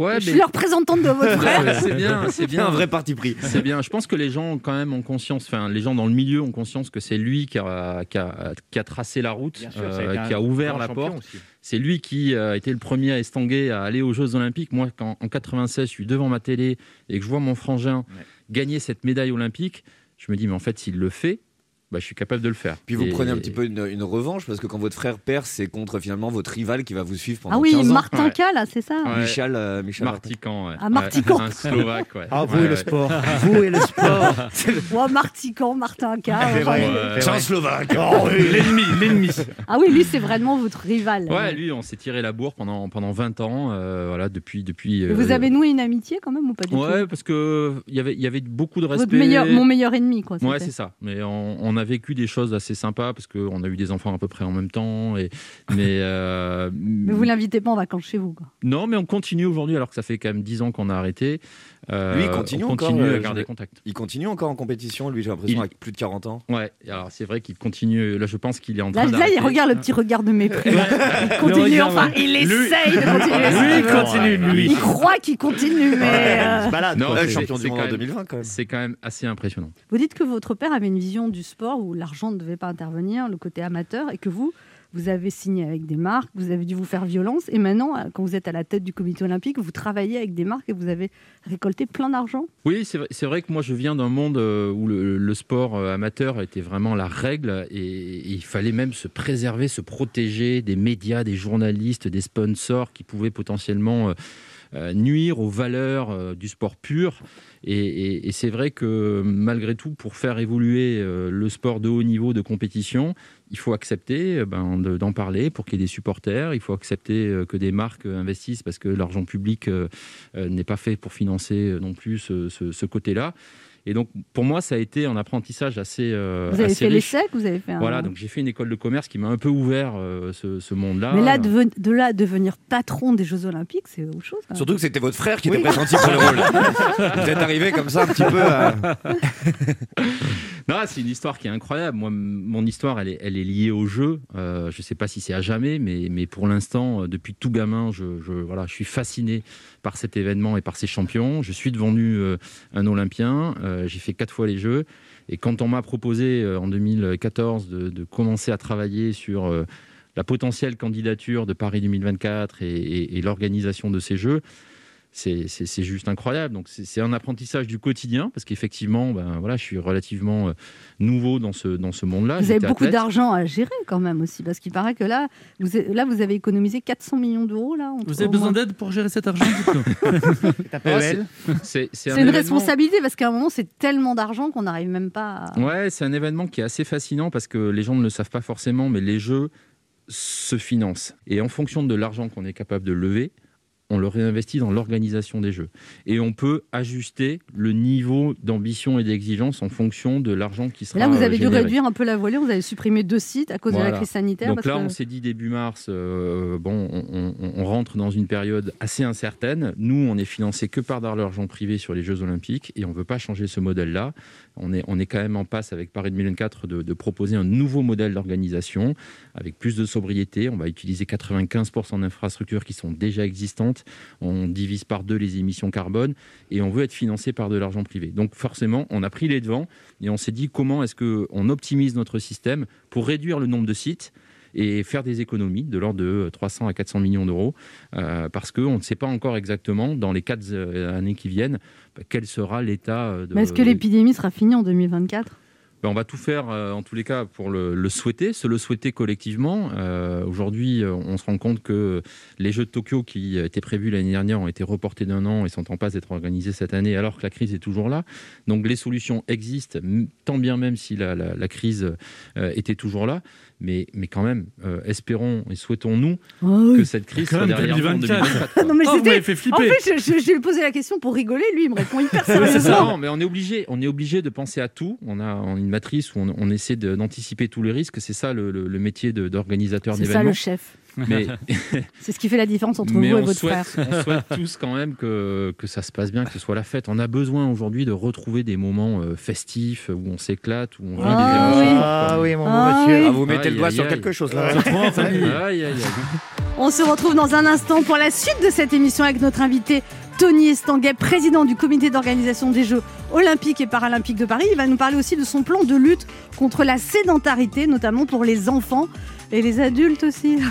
S13: Ouais,
S3: je suis la représentante de votre frère.
S13: C'est bien, c'est bien.
S6: Un vrai parti pris.
S13: C'est bien. Je pense que les gens, quand même, ont conscience, enfin, les gens dans le milieu ont conscience que c'est lui qui a, qui a- qui a tracé la route,
S5: sûr,
S13: euh, qui a ouvert la porte. C'est lui qui a été le premier à estanguer, à aller aux Jeux Olympiques. Moi, quand en 96, je suis devant ma télé et que je vois mon frangin gagner cette médaille olympique, je me dis, mais en fait, s'il le fait, bah, je suis capable de le faire.
S6: Puis vous
S13: Et-
S6: prenez un petit peu une, une revanche parce que quand votre frère perd, c'est contre finalement votre rival qui va vous suivre pendant
S3: Ah oui,
S6: 15 ans.
S3: Martin K, là, c'est ça
S13: Ouais.
S6: Michel, euh, Michel
S13: Martican, ouais.
S3: Ah, Martican.
S13: Ouais, Un Slovaque, ouais.
S5: Ah, vous
S13: Ouais,
S5: et le
S13: ouais.
S5: sport. Vous et le sport.
S3: Ouais, Martican, Martin K.
S5: C'est vrai.
S3: ouais.
S5: C'est
S6: C'est un
S5: vrai.
S6: Slovaque.
S5: Oh, oui, l'ennemi, l'ennemi.
S3: Ah oui, lui, c'est vraiment votre rival.
S13: Ouais, lui, on s'est tiré la bourre pendant, pendant 20 ans, euh, voilà, depuis... depuis
S3: Vous
S13: euh,
S3: avez noué une amitié quand même ou pas du
S13: Ouais,
S3: tout?
S13: parce que il y avait il y avait beaucoup de respect.
S3: Votre meilleur, mon meilleur ennemi, quoi.
S13: Ouais, c'est ça. Mais on, on a vécu des choses assez sympas parce qu'on a eu des enfants à peu près en même temps. Et, mais, euh,
S3: Mais vous l'invitez pas en vacances chez vous, quoi.
S13: non, mais on continue aujourd'hui alors que ça fait quand même 10 ans qu'on a arrêté. Euh,
S6: Lui, il continue
S13: on
S6: encore.
S13: continue
S6: euh,
S13: à garder
S6: je-
S13: contact.
S6: Il continue encore en compétition, lui, j'ai l'impression,
S13: Il-
S6: avec plus de 40 ans.
S13: Ouais, alors c'est vrai qu'il continue. Là, je pense qu'il est en
S3: Là,
S13: train
S3: là, il regarde le petit regard de mépris. Il continue, enfin, il
S4: Lui-
S3: essaye de continuer.
S4: Lui, il continue, lui.
S3: Il croit qu'il continue, mais. euh,
S5: Il se balade.
S13: Non,
S5: quoi.
S6: Champion du monde
S13: quand
S6: en
S13: même-
S6: 2020 quand même.
S13: C'est quand même assez impressionnant.
S3: Vous dites que votre père avait une vision du sport où l'argent ne devait pas intervenir, le côté amateur, et que vous, vous avez signé avec des marques, vous avez dû vous faire violence, et maintenant, euh, quand vous êtes à la tête du comité olympique, vous travaillez avec des marques et vous avez récolté plein d'argent.
S13: Oui, c'est vrai, que moi je viens d'un monde euh, où le, sport euh, amateur était vraiment la règle et, il fallait même se préserver, se protéger des médias, des journalistes, des sponsors qui pouvaient potentiellement nuire aux valeurs euh, du sport pur. Et, c'est vrai que malgré tout, pour faire évoluer euh, le sport de haut niveau de compétition, il faut accepter euh, ben, de- d'en parler pour qu'il y ait des supporters. Il faut accepter euh, que des marques euh, investissent parce que l'argent public euh, euh, n'est pas fait pour financer euh, non plus ce côté-là. Et donc, pour moi, ça a été un apprentissage assez, euh,
S3: Vous avez
S13: assez
S3: fait l'ESSEC, vous avez fait un.
S13: Voilà, donc j'ai fait une école de commerce qui m'a un peu ouvert euh, ce, ce monde-là.
S3: Mais là, de, de là, à devenir patron des Jeux Olympiques, c'est autre chose.
S6: Surtout que c'était votre frère qui était pressenti pour le rôle. Vous êtes arrivé comme ça un petit peu à...
S13: Non, c'est une histoire qui est incroyable. Moi, mon histoire, elle est, liée au jeu. Euh, je ne sais pas si c'est à jamais, mais, pour l'instant, euh, depuis tout gamin, je, suis fasciné par cet événement et par ces champions. Je suis devenu euh, un Olympien. J'ai fait quatre fois les Jeux. Et quand on m'a proposé en 2014 de, de commencer à travailler sur la potentielle candidature de Paris 2024 et, et- et l'organisation de ces Jeux, c'est juste incroyable. Donc c'est un apprentissage du quotidien parce qu'effectivement, ben voilà, je suis relativement euh, nouveau dans ce dans ce monde-là.
S3: Vous avez beaucoup d'argent à gérer quand même aussi, parce qu'il paraît que là, vous, avez- là, vous avez économisé 400 millions d'euros. là. entre-
S4: Vous avez besoin d'aide pour gérer cet argent
S13: c'est- c'est- c'est un
S3: C'est une
S13: événement-
S3: responsabilité, parce qu'à un moment, c'est tellement d'argent qu'on n'arrive même pas à...
S13: Ouais, c'est un événement qui est assez fascinant parce que les gens ne le savent pas forcément, mais les jeux se financent. Et en fonction de l'argent qu'on est capable de lever, on le réinvestit dans l'organisation des jeux. Et on peut ajuster le niveau d'ambition et d'exigence en fonction de l'argent qui sera
S3: là, vous avez dû réduire un peu la voilure, vous avez supprimé deux sites à cause de la crise sanitaire.
S13: Donc
S3: parce
S13: là,
S3: que-
S13: on s'est dit début mars, euh, bon, on, on- on rentre dans une période assez incertaine. Nous, on est financé que par l'argent privé sur les Jeux Olympiques et on ne veut pas changer ce modèle-là. On est, on est quand même en passe avec Paris 2024 de, de proposer un nouveau modèle d'organisation avec plus de sobriété. On va utiliser 95% d'infrastructures qui sont déjà existantes. On divise par deux les émissions carbone et on veut être financé par de l'argent privé. Donc forcément, on a pris les devants et on s'est dit comment est-ce qu'on optimise notre système pour réduire le nombre de sites et faire des économies de l'ordre de 300 à 400 millions d'euros, euh, parce qu'on ne sait pas encore exactement, dans les quatre euh, années qui viennent, bah, quel sera l'état euh, de...
S3: Mais est-ce que l'épidémie sera finie en 2024
S13: Ben, on va tout faire, euh, en tous les cas, pour le, souhaiter, se le souhaiter collectivement. Euh, Aujourd'hui, euh, on se rend compte que les Jeux de Tokyo qui étaient prévus l'année dernière ont été reportés d'un an et sont en passe d'être organisés cette année, alors que la crise est toujours là. Donc les solutions existent, tant bien même si la, crise était toujours là. Mais, mais quand même, euh, espérons et souhaitons-nous
S3: Oh oui.
S13: que cette crise soit derrière nous en
S4: 2024.
S13: 2024. quoi.
S3: Non, mais
S4: Oh, vous
S3: c'était-
S4: m'avez fait flipper.
S3: En fait, je, je- je lui ai posé la question pour rigoler, lui, il me répond hyper sérieusement.
S13: Non, mais on est obligé, on est obligé de penser à tout. On a une matrice où on, on essaie d'anticiper tous les risques. C'est ça le, le- le métier de- d'organisateur
S3: C'est ça
S13: d'événements.
S3: le chef.
S13: Mais,
S3: C'est ce qui fait la différence entre
S13: mais
S3: vous et votre
S13: souhaite,
S3: frère.
S13: on souhaite tous quand même que, que ça se passe bien, que ce soit la fête. On a besoin aujourd'hui de retrouver des moments euh, festifs où on s'éclate, où on vit
S3: Ah
S13: des
S3: oui.
S13: émotions.
S5: Ah oui, mon
S3: Ah
S5: bon monsieur.
S3: oui.
S6: Ah, vous mettez
S13: Aïe,
S6: le doigt
S13: aïe,
S6: sur
S13: aïe.
S6: quelque chose là.
S13: Aïe.
S3: On se retrouve dans un instant pour la suite de cette émission avec notre invité Tony Estanguet, président du comité d'organisation des Jeux olympiques et paralympiques de Paris. Il va nous parler aussi de son plan de lutte contre la sédentarité, notamment pour les enfants et les adultes aussi.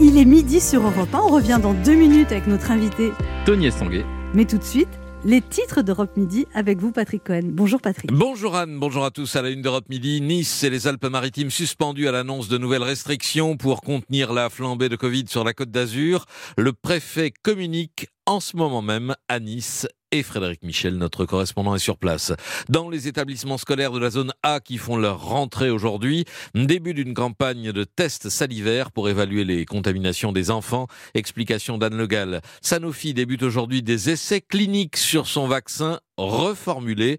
S3: Il est midi sur Europe 1. On revient dans deux minutes avec notre invité.
S13: Tony Estanguet.
S3: Mais tout de suite, les titres d'Europe Midi avec vous, Patrick Cohen. Bonjour, Patrick.
S14: Bonjour Anne, bonjour à tous. À la une d'Europe Midi, Nice et les Alpes-Maritimes suspendus à l'annonce de nouvelles restrictions pour contenir la flambée de Covid sur la côte d'Azur. Le préfet communique en ce moment même à Nice et Frédéric Michel, notre correspondant, est sur place. Dans les établissements scolaires de la zone A qui font leur rentrée aujourd'hui, début d'une campagne de tests salivaires pour évaluer les contaminations des enfants. Explication d'Anne Le Gall. Sanofi débute aujourd'hui des essais cliniques sur son vaccin reformulé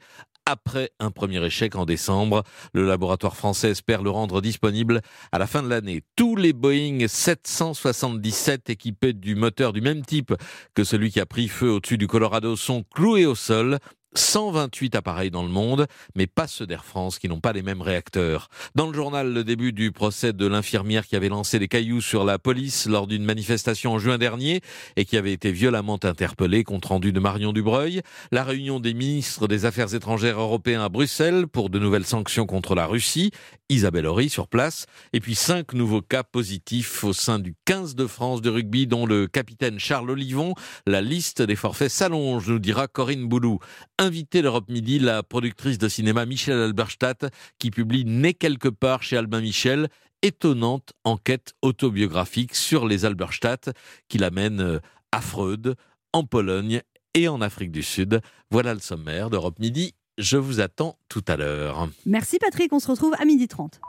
S14: après un premier échec en décembre. Le laboratoire français espère le rendre disponible à la fin de l'année. Tous les Boeing 777 équipés du moteur du même type que celui qui a pris feu au-dessus du Colorado sont cloués au sol. 128 appareils dans le monde, mais pas ceux d'Air France qui n'ont pas les mêmes réacteurs. Dans le journal, le début du procès de l'infirmière qui avait lancé des cailloux sur la police lors d'une manifestation en juin dernier et qui avait été violemment interpellée, compte rendu de Marion Dubreuil. La réunion des ministres des Affaires étrangères européens à Bruxelles pour de nouvelles sanctions contre la Russie. Isabelle Horry sur place. Et puis cinq nouveaux cas positifs au sein du 15 de France de rugby, dont le capitaine Charles Olivon. La liste des forfaits s'allonge, nous dira Corinne Boulou. Invité l'Europe Midi, la productrice de cinéma Michel Alberstadt, qui publie Né quelque part chez Albin Michel, étonnante enquête autobiographique sur les Alberstadt, qui l'amène euh, à Freud, en Pologne et en Afrique du Sud. Voilà le sommaire d'Europe Midi. Je vous attends tout à l'heure.
S3: Merci Patrick, on se retrouve à midi 30.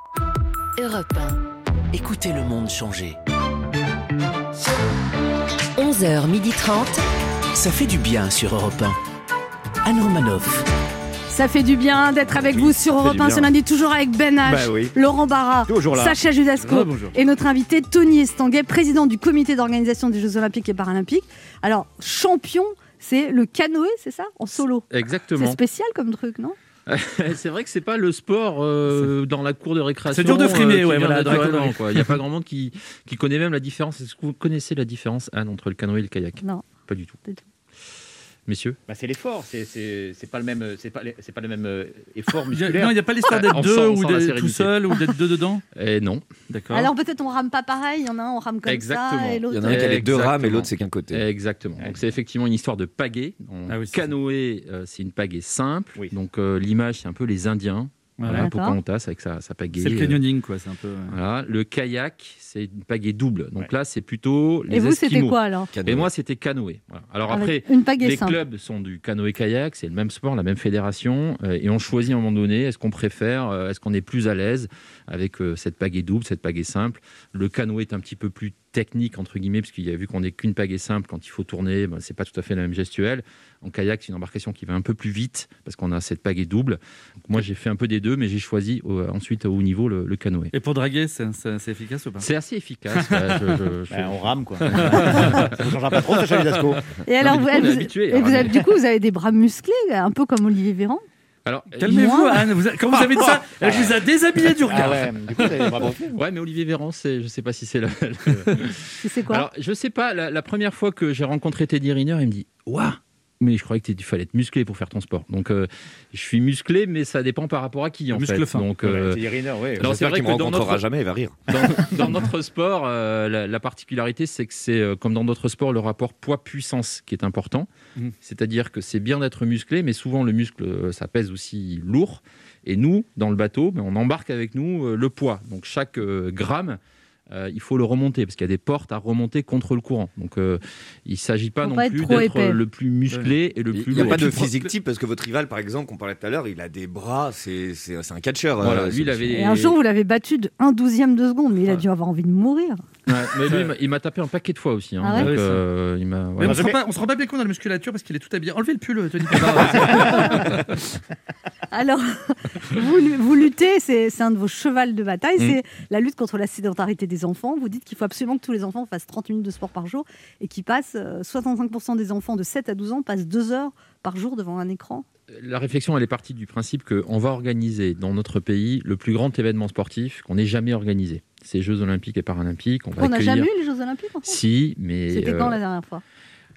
S2: Europe 1. Écoutez le monde changer. 11h30. Ça fait du bien sur Europe 1. Anne Romanoff.
S3: Ça fait du bien d'être avec
S2: Oui,
S3: vous sur Europe
S2: du
S3: 1
S2: bien.
S3: ce lundi, toujours avec Ben H,
S2: Bah oui.
S3: Laurent Barra. Sacha Judasco
S2: Ah, bonjour.
S3: et notre invité Tony Estanguet, président du comité d'organisation des Jeux Olympiques et Paralympiques. Alors, champion, c'est le canoë, c'est ça? En solo.
S13: Exactement.
S3: C'est spécial comme truc, non?
S13: C'est vrai que c'est pas le sport euh, dans la cour de récréation.
S4: C'est dur de frimer,
S13: euh,
S4: ouais, voilà.
S13: Il n'y a pas grand monde qui, qui connaît même la différence. Est-ce que vous connaissez la différence, Anne, entre le canoë et le kayak?
S3: Non.
S13: Pas du tout. Messieurs
S5: Bah, c'est l'effort, c'est c'est c'est pas le même, c'est pas les- c'est pas le même euh, effort
S4: Il y a-
S5: musculaire.
S4: non, il n'y a pas l'histoire d'être
S13: On
S4: deux ou d'être tout seul ou d'être deux dedans
S13: Eh non.
S4: D'accord.
S3: Alors peut-être on rame pas pareil, il y en a un on rame comme
S13: Exactement.
S3: ça et l'autre.
S13: Exactement. Exactement. Donc c'est effectivement une histoire de pagaie.
S4: Ah oui, c'est
S13: canoë, euh, c'est une pagaie simple. Donc euh, l'image, c'est un peu les Indiens.
S4: Voilà.
S13: Pocahontas avec sa, sa pagaie.
S4: C'est le
S13: euh,
S4: canyoning, quoi. C'est un peu.
S13: Voilà. Le kayak, c'est une pagaie double. Donc là, c'est plutôt les
S3: Et vous, c'était quoi, alors
S13: Et moi, c'était canoë. Voilà. Alors
S3: Avec
S13: après,
S3: une pagaie
S13: les
S3: simple.
S13: clubs sont du canoë-kayak, c'est le même sport, la même fédération, euh, et on choisit à un moment donné, est-ce qu'on préfère, euh, est-ce qu'on est plus à l'aise avec euh, cette pagaie double, cette pagaie simple? Le canoë est un petit peu plus technique entre guillemets parce qu'il y a vu qu'on n'est qu'une pagaie simple quand il faut tourner ben, c'est pas tout à fait la même gestuelle en kayak c'est une embarcation qui va un peu plus vite parce qu'on a cette pagaie double Donc, moi j'ai fait un peu des deux mais j'ai choisi euh, ensuite au haut niveau le, le canoë
S4: Et pour draguer, c'est efficace ou pas?
S13: C'est assez efficace ouais, je- je- je-
S5: Ben, on rame, quoi. Ça ne changera pas trop, Sacha.
S3: Et alors, vous,
S13: coup,
S3: vous-
S13: habitué,
S3: et
S13: alors,
S3: vous avez-
S13: mais-
S3: du coup, vous avez des bras musclés, un peu comme Olivier Véran?
S13: Alors,
S4: Calmez-vous,
S3: Moi
S4: Anne. Vous a- quand vous avez dit ça, elle vous a déshabillé du regard.
S13: ouais, mais Olivier Véran, c'est, je sais pas si c'est le. le-
S3: C'est quoi?
S13: Alors, je sais pas. La, la première fois que j'ai rencontré Teddy Riner, il me dit Waouh mais je croyais qu'il fallait être musclé pour faire ton sport. Donc, euh, je suis musclé, mais ça dépend par rapport à qui, en
S6: muscle
S13: fait.
S6: fin.
S13: Donc,
S6: Ouais,
S13: euh,
S6: ouais.
S13: alors, c'est vrai
S6: qu'il
S13: que dans
S6: rencontrera
S13: notre-
S6: jamais, il va rire.
S13: Dans, dans notre sport, euh, la, la particularité, c'est que c'est euh, comme dans d'autres sports, le rapport poids-puissance qui est important.
S4: Mhm.
S13: C'est-à-dire que c'est bien d'être musclé, mais souvent le muscle, ça pèse aussi lourd. Et nous, dans le bateau, ben, on embarque avec nous euh, le poids. Donc chaque euh, gramme, euh, il faut le remonter parce qu'il y a des portes à remonter contre le courant. Donc euh, il ne s'agit pas
S3: Faut
S13: non
S3: pas
S13: plus d'être le plus musclé et le plus
S6: Il n'y a
S13: lourd.
S6: pas de physique type parce que votre rival, par exemple, qu'on parlait tout à l'heure, il a des bras, c'est c'est- c'est un catcheur.
S13: Voilà,
S6: euh,
S13: lui, il avait-
S3: Et un jour, vous l'avez battu de 1 douzième de seconde, mais il a dû avoir envie de mourir.
S13: Ouais, mais lui, il m'a- tapé un paquet de fois aussi. hein.
S3: Ah ouais
S13: Donc,
S4: Ah
S13: euh, il
S4: Mais on se rend pas- on se rend pas bien compte dans la musculature parce qu'il est tout habillé. Enlevez le pull, Tony. Pavard.
S3: Alors, vous, vous luttez, c'est c'est un de vos chevals de bataille,
S13: Mm.
S3: c'est la lutte contre la sédentarité des enfants. Vous dites qu'il faut absolument que tous les enfants fassent 30 minutes de sport par jour et qu'ils passent, euh, 65% des enfants de 7 à 12 ans passent 2 heures par jour devant un écran.
S13: La réflexion, elle est partie du principe qu'on va organiser dans notre pays le plus grand événement sportif qu'on ait jamais organisé. Ces Jeux Olympiques et Paralympiques. On
S3: n'a
S13: accueillir-
S3: jamais eu les Jeux Olympiques en France
S13: Si, mais.
S3: C'était quand
S13: euh,
S3: la dernière fois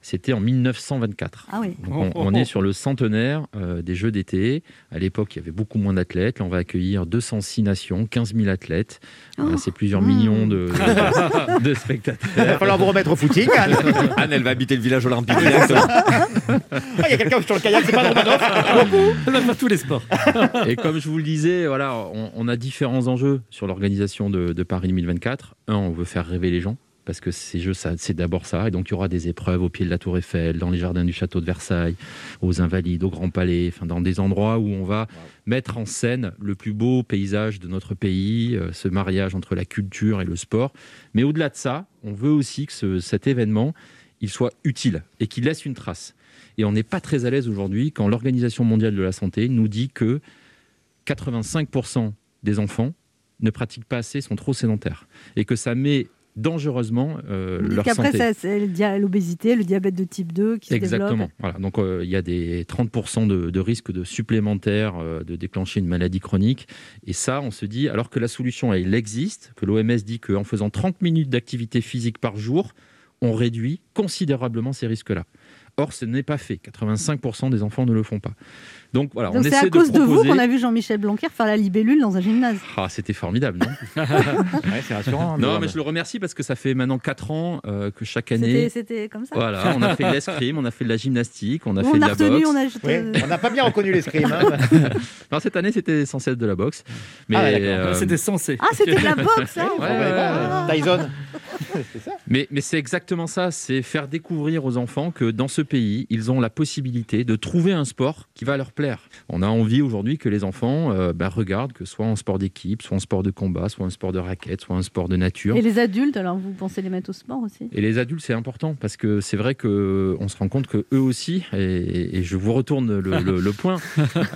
S13: C'était en 1924.
S3: Ah oui.
S13: Donc on, on est sur le centenaire euh, des Jeux d'été. À l'époque, il y avait beaucoup moins d'athlètes. Là, on va accueillir 206 nations, 15 000 athlètes. Voilà, c'est plusieurs millions de, de, de spectateurs.
S5: Il va falloir vous remettre au footing, Anne.
S15: Anne, elle va habiter le village olympique.
S5: Ah, Il y a quelqu'un sur le kayak, c'est pas Romanoff.
S4: Elle va faire tous les sports.
S13: Et comme je vous le disais, voilà, on, on a différents enjeux sur l'organisation de, de Paris 2024. Un, on veut faire rêver les gens. Parce que ces jeux, c'est d'abord ça. Et donc, il y aura des épreuves au pied de la Tour Eiffel, dans les jardins du château de Versailles, aux Invalides, au Grand Palais, enfin, dans des endroits où on va mettre en scène le plus beau paysage de notre pays, euh, ce mariage entre la culture et le sport. Mais au-delà de ça, on veut aussi que ce- cet événement, il soit utile et qu'il laisse une trace. Et on n'est pas très à l'aise aujourd'hui quand l'Organisation mondiale de la santé nous dit que 85% des enfants ne pratiquent pas assez, sont trop sédentaires. Et que ça met dangereusement euh, leur
S3: qu'après,
S13: santé.
S3: ça- c'est l'obésité, le diabète de type 2 qui se
S13: Exactement.
S3: développe.
S13: Voilà. Donc euh, il y a des 30% de, de risque de supplémentaire euh, de déclencher une maladie chronique. Et ça, on se dit, alors que la solution, elle existe, que l'OMS dit qu'en faisant 30 minutes d'activité physique par jour, on réduit considérablement ces risques-là. Or, ce n'est pas fait. 85% des enfants ne le font pas. Donc voilà,
S3: Donc
S13: on
S3: c'est
S13: essaie
S3: à cause de, vous
S13: proposer-
S3: qu'on a vu Jean-Michel Blanquer faire la libellule dans un gymnase.
S13: Ah, c'était formidable, non
S5: c'est rassurant.
S13: Non, mais je le remercie parce que ça fait maintenant 4 ans euh, que chaque année.
S3: c'était comme ça.
S13: Voilà, on a fait de l'escrime, on a fait de la gymnastique, on a
S3: On
S13: fait de
S3: a
S13: la
S3: retenu,
S13: boxe.
S3: on a jeté-
S5: Oui, on n'a pas bien reconnu l'escrime. hein.
S13: non, cette année, c'était censé être de la boxe. Mais,
S5: Ah,
S13: euh,
S4: C'était censé.
S3: Ah, c'était de la boxe, hein
S13: Ouais, ouais, ouais.
S5: Tyson.
S13: Mais, mais c'est exactement ça, c'est faire découvrir aux enfants que dans ce pays, ils ont la possibilité de trouver un sport qui va leur plaire. On a envie aujourd'hui que les enfants euh, ben, regardent, que soit en sport d'équipe, soit en sport de combat, soit en sport de raquette, soit en sport de nature.
S3: Et les adultes, alors vous pensez les mettre au sport aussi?
S13: Et les adultes, c'est important parce que c'est vrai que on se rend compte que eux aussi, et, et je vous retourne le, le- le point,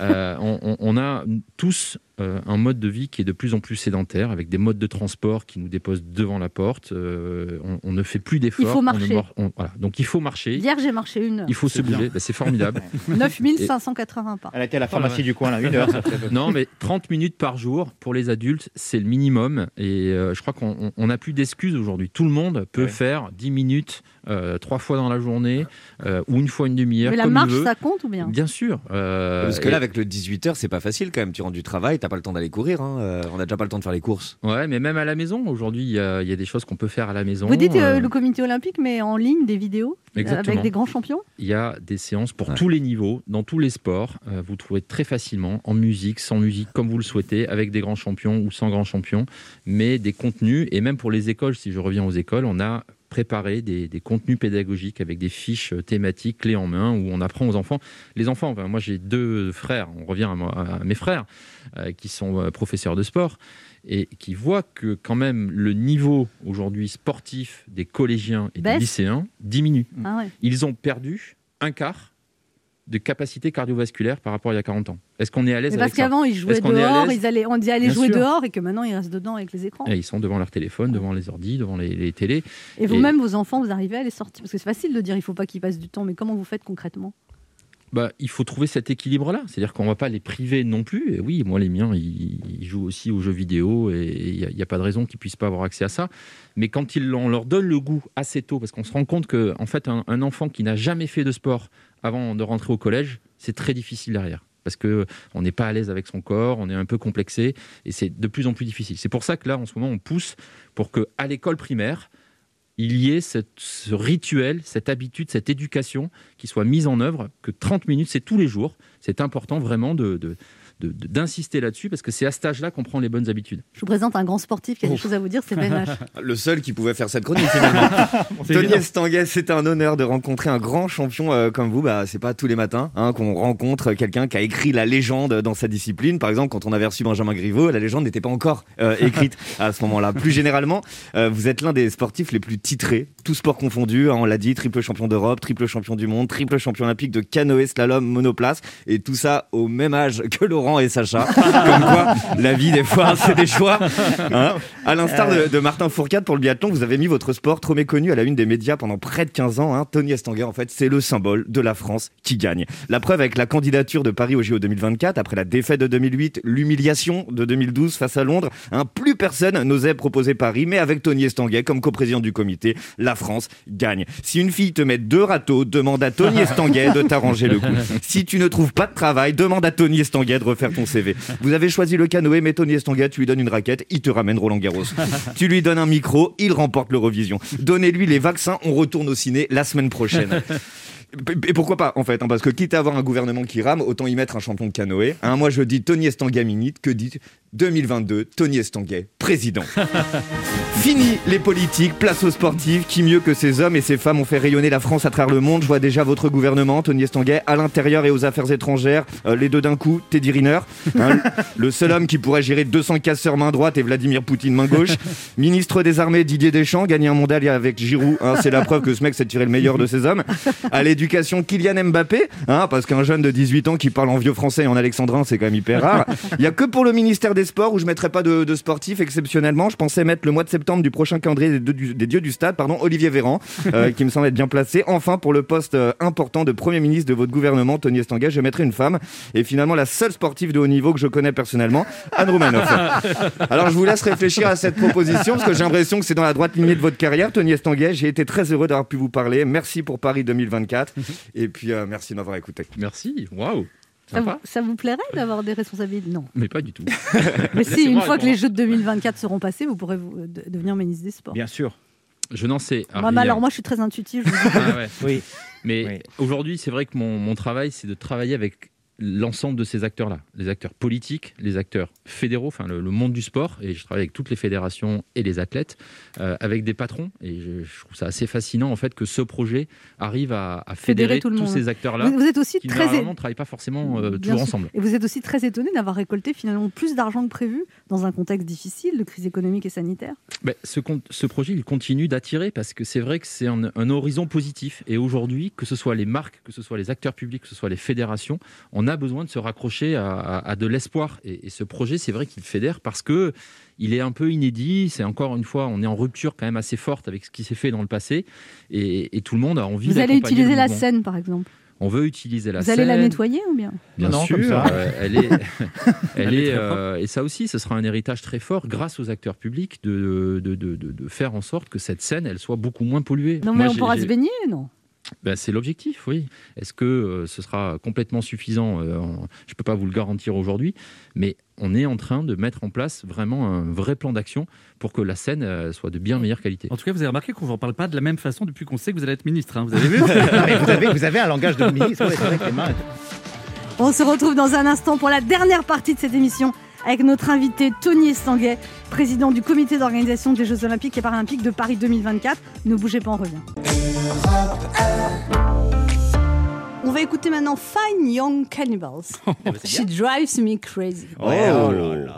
S13: euh, on, a tous euh, un mode de vie qui est de plus en plus sédentaire, avec des modes de transport qui nous déposent devant la porte. euh, on, on ne fait plus d'efforts.
S3: Il faut marcher.
S13: mor- on- voilà. Donc il faut marcher.
S3: Hier, j'ai marché une heure.
S13: Il faut se bouger, Ben, c'est formidable.
S3: 9580
S5: Elle a été à la pharmacie du coin, là, une heure. ça fait-
S13: Non, mais 30 minutes par jour pour les adultes, c'est le minimum. Et euh, je crois qu'on on- on n'a plus d'excuses aujourd'hui. Tout le monde peut
S5: Ouais.
S13: faire 10 minutes, euh, trois fois dans la journée, euh, ou une fois une demi-heure.
S3: Mais la
S13: comme
S3: marche,
S13: veut.
S3: ça compte ou bien?
S13: Bien sûr. euh,
S15: Parce que
S13: et-
S15: là, avec le 18h, c'est pas facile quand même. Tu rentres du travail, t'as pas le temps d'aller courir. hein. Euh, On a déjà pas le temps de faire les courses.
S13: Ouais, mais même à la maison, aujourd'hui, il y, a il y a des choses qu'on peut faire à la maison.
S3: Vous dites euh,
S13: euh,
S3: le comité olympique, mais en ligne, des vidéos
S13: Exactement.
S3: avec des grands champions?
S13: Il y a des séances pour tous les niveaux, dans tous les sports. Euh, vous trouvez très facilement, en musique, sans musique, comme vous le souhaitez, avec des grands champions ou sans grands champions, mais des contenus. Et même pour les écoles, si je reviens aux écoles, on a préparé des, des contenus pédagogiques avec des fiches thématiques clés en main où on apprend aux enfants. Les enfants, enfin, moi j'ai deux frères, on revient à, moi- à mes frères euh, qui sont euh, professeurs de sport et qui voient que quand même le niveau aujourd'hui sportif des collégiens et
S3: Baisse.
S13: des lycéens diminue.
S3: Ah ouais.
S13: Ils ont perdu un quart de capacité cardiovasculaire par rapport à il y a 40 ans. Est-ce qu'on est à l'aise avec
S3: parce qu'avant, ils jouaient dehors, ils allaient, on disait aller jouer
S13: sûr.
S3: dehors et que maintenant ils restent dedans avec les écrans.
S13: Et ils sont devant leur téléphone, devant les ordis, devant les, les télés.
S3: Et vous-même, vos enfants, vous arrivez à les sortir? Parce que c'est facile de dire il faut pas qu'ils passent du temps, mais comment vous faites concrètement?
S13: Bah, il faut trouver cet équilibre-là. C'est-à-dire qu'on ne va pas les priver non plus. Et oui, moi, les miens, ils, jouent aussi aux jeux vidéo et il n'y a, pas de raison qu'ils ne puissent pas avoir accès à ça. Mais quand ils, on leur donne le goût assez tôt, parce qu'on se rend compte qu'en en fait, un, un enfant qui n'a jamais fait de sport avant de rentrer au collège, c'est très difficile derrière. Parce qu'on n'est pas à l'aise avec son corps, on est un peu complexé et c'est de plus en plus difficile. C'est pour ça que là, en ce moment, on pousse pour qu'à l'école primaire, il y ait ce rituel, cette habitude, cette éducation qui soit mise en œuvre, que 30 minutes, c'est tous les jours. C'est important vraiment de- d'insister là-dessus parce que c'est à cet âge-là qu'on prend les bonnes habitudes.
S3: Je vous présente un grand sportif qui a des
S15: Ouf.
S3: choses à vous dire, c'est Ben H.
S15: Le seul qui pouvait faire cette chronique finalement. Tony. Estanguet, c'est un honneur de rencontrer un grand champion euh, comme vous. Bah, c'est pas tous les matins hein, qu'on rencontre quelqu'un qui a écrit la légende dans sa discipline. Par exemple, quand on avait reçu Benjamin Griveaux, la légende n'était pas encore euh, écrite à ce moment-là. Plus généralement, euh, vous êtes l'un des sportifs les plus titrés, tous sports confondus. hein, on l'a dit, triple champion d'Europe, triple champion du monde, triple champion olympique de canoë, slalom, monoplace, et tout ça au même âge que Laurent
S6: Laurent et Sacha. Comme quoi, la vie, des fois, c'est des choix. Hein à l'instar de, de Martin Fourcade pour le biathlon, vous avez mis votre sport trop méconnu à la une des médias pendant près de 15 ans. hein. Tony Estanguet, en fait, c'est le symbole de la France qui gagne. La preuve avec la candidature de Paris au JO 2024, après la défaite de 2008, l'humiliation de 2012 face à Londres, hein, plus personne n'osait proposer Paris, mais avec Tony Estanguet comme coprésident du comité, la France gagne. Si une fille te met deux râteaux, demande à Tony Estanguet de t'arranger le coup. Si tu ne trouves pas de travail, demande à Tony Estanguet de refaire ton CV. Vous avez choisi le canoë, mais Tony Estanguet, tu lui donnes une raquette, il te ramène Roland Garros. tu lui donnes un micro, il remporte l'Eurovision. Donnez-lui les vaccins, on retourne au ciné la semaine prochaine. Et pourquoi pas en fait hein, Parce que quitte à avoir un gouvernement qui rame, autant y mettre un champion de canoë. Hein, moi je dis Tony Estanguet minute, que dit 2022 Tony Estanguet président. Fini les politiques, place aux sportifs. Qui mieux que ces hommes et ces femmes ont fait rayonner la France à travers le monde Je vois déjà votre gouvernement, Tony Estanguet, à l'intérieur et aux affaires étrangères. euh, les deux d'un coup, Teddy Riner. hein, le seul homme qui pourrait gérer 200 casseurs main droite et Vladimir Poutine main gauche. Ministre des Armées, Didier Deschamps, gagné un mondial avec Giroud. c'est la preuve que ce mec s'est tiré le meilleur de ses hommes. À l'éducation, Kylian Mbappé, hein, parce qu'un jeune de 18 ans qui parle en vieux français et en alexandrin, c'est quand même hyper rare. Il y a que pour le ministère des Sports où je mettrais pas de, de sportif exceptionnellement. Je pensais mettre le mois de septembre du prochain calendrier des dieux du stade, pardon, Olivier Véran, euh, qui me semble être bien placé. Enfin, pour le poste euh, important de Premier ministre de votre gouvernement, Tony Estanguet, je mettrai une femme. Et finalement, la seule sportive de haut niveau que je connais personnellement, Anne Roumanoff. Alors, je vous laisse réfléchir à cette proposition, parce que j'ai l'impression que c'est dans la droite lignée de votre carrière, Tony Estanguet. J'ai été très heureux d'avoir pu vous parler. Merci pour Paris 2024. Et puis, euh, merci de m'avoir écouté.
S13: Merci, waouh.
S3: Ça vous, ça vous plairait d'avoir des responsabilités? Non.
S13: Mais pas du tout.
S3: Mais si, une fois que les Jeux de 2024 seront passés, vous pourrez vous- de- devenir ministre des Sports.
S5: Bien sûr.
S13: Je n'en sais
S3: Moi,
S13: rien.
S3: alors moi, je suis très intuitif. je vous dis.
S13: Ah ouais.
S5: Oui.
S13: Mais aujourd'hui, c'est vrai que mon, mon travail, c'est de travailler avec l'ensemble de ces acteurs-là, les acteurs politiques, les acteurs fédéraux, enfin le, le monde du sport, et je travaille avec toutes les fédérations et les athlètes, euh, avec des patrons, et je, je trouve ça assez fascinant en fait que ce projet arrive à, à fédérer,
S3: tout le
S13: tous
S3: monde.
S13: ces acteurs-là,
S3: Vous- vous êtes aussi
S13: qui
S3: très-
S13: normalement ne travaillent pas forcément euh, toujours
S3: sûr.
S13: ensemble.
S3: Et vous êtes aussi très étonné d'avoir récolté finalement plus d'argent que prévu dans un contexte difficile de crise économique et sanitaire.
S13: Ben, ce, projet, il continue d'attirer parce que c'est vrai que c'est un, un horizon positif. Et aujourd'hui, que ce soit les marques, que ce soit les acteurs publics, que ce soit les fédérations, on a besoin de se raccrocher à, à- à de l'espoir. Et, et ce projet, c'est vrai qu'il fédère parce que il est un peu inédit. C'est encore une fois, on est en rupture quand même assez forte avec ce qui s'est fait dans le passé. Et, et tout le monde a envie
S3: Vous allez utiliser la scène, par exemple.
S13: On veut utiliser la
S3: vous allez la nettoyer ou bien
S13: Bien
S5: Non,
S13: sûr,
S5: comme ça.
S13: euh, elle est, elle
S5: Elle est
S13: euh, et ça aussi, ce sera un héritage très fort grâce aux acteurs publics de, de, de, de- de faire en sorte que cette scène, elle soit beaucoup moins polluée.
S3: Non,
S13: Moi,
S3: mais on pourra se baigner, non?
S13: Ben, c'est l'objectif, oui. Est-ce que euh, ce sera complètement suffisant Euh, en- Je ne peux pas vous le garantir aujourd'hui, mais on est en train de mettre en place vraiment un vrai plan d'action pour que la scène euh, soit de bien meilleure qualité.
S4: En tout cas, vous avez remarqué qu'on ne vous en parle pas de la même façon depuis qu'on sait que vous allez être ministre. hein. Vous avez vu
S5: vous, avez, vous avez un langage de ministre.
S3: On se retrouve dans un instant pour la dernière partie de cette émission avec notre invité Tony Estanguet, président du comité d'organisation des Jeux Olympiques et Paralympiques de Paris 2024. Ne bougez pas, on revient. On va écouter maintenant Fine Young Cannibals. She drives me crazy.
S5: Ouais, oh là là.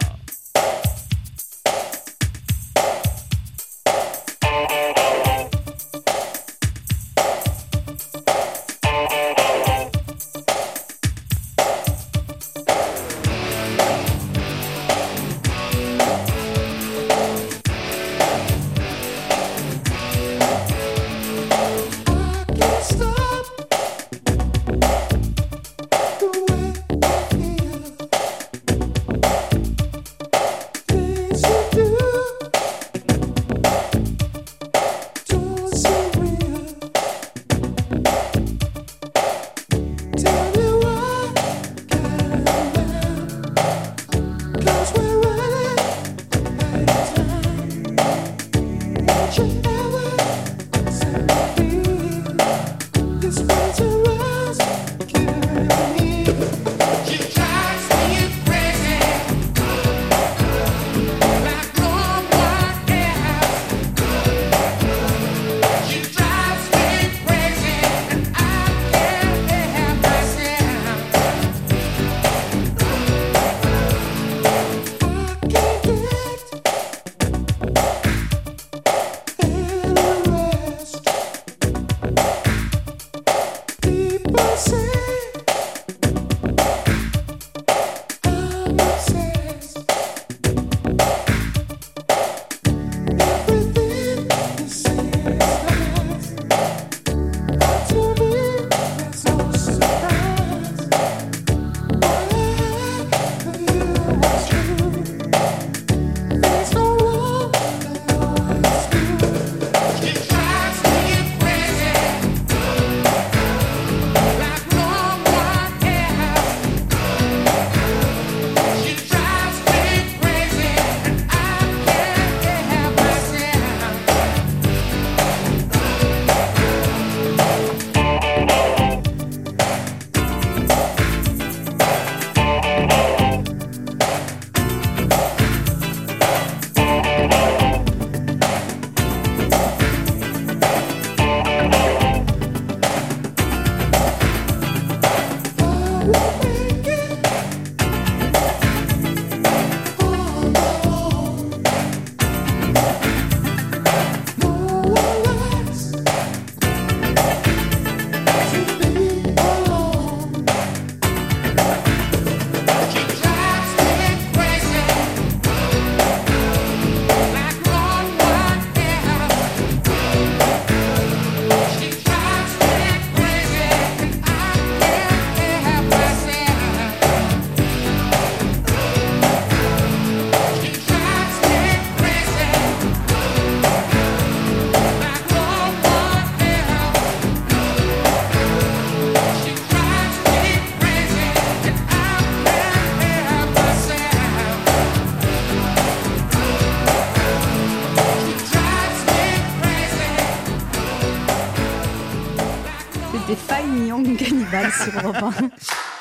S3: Sur Europe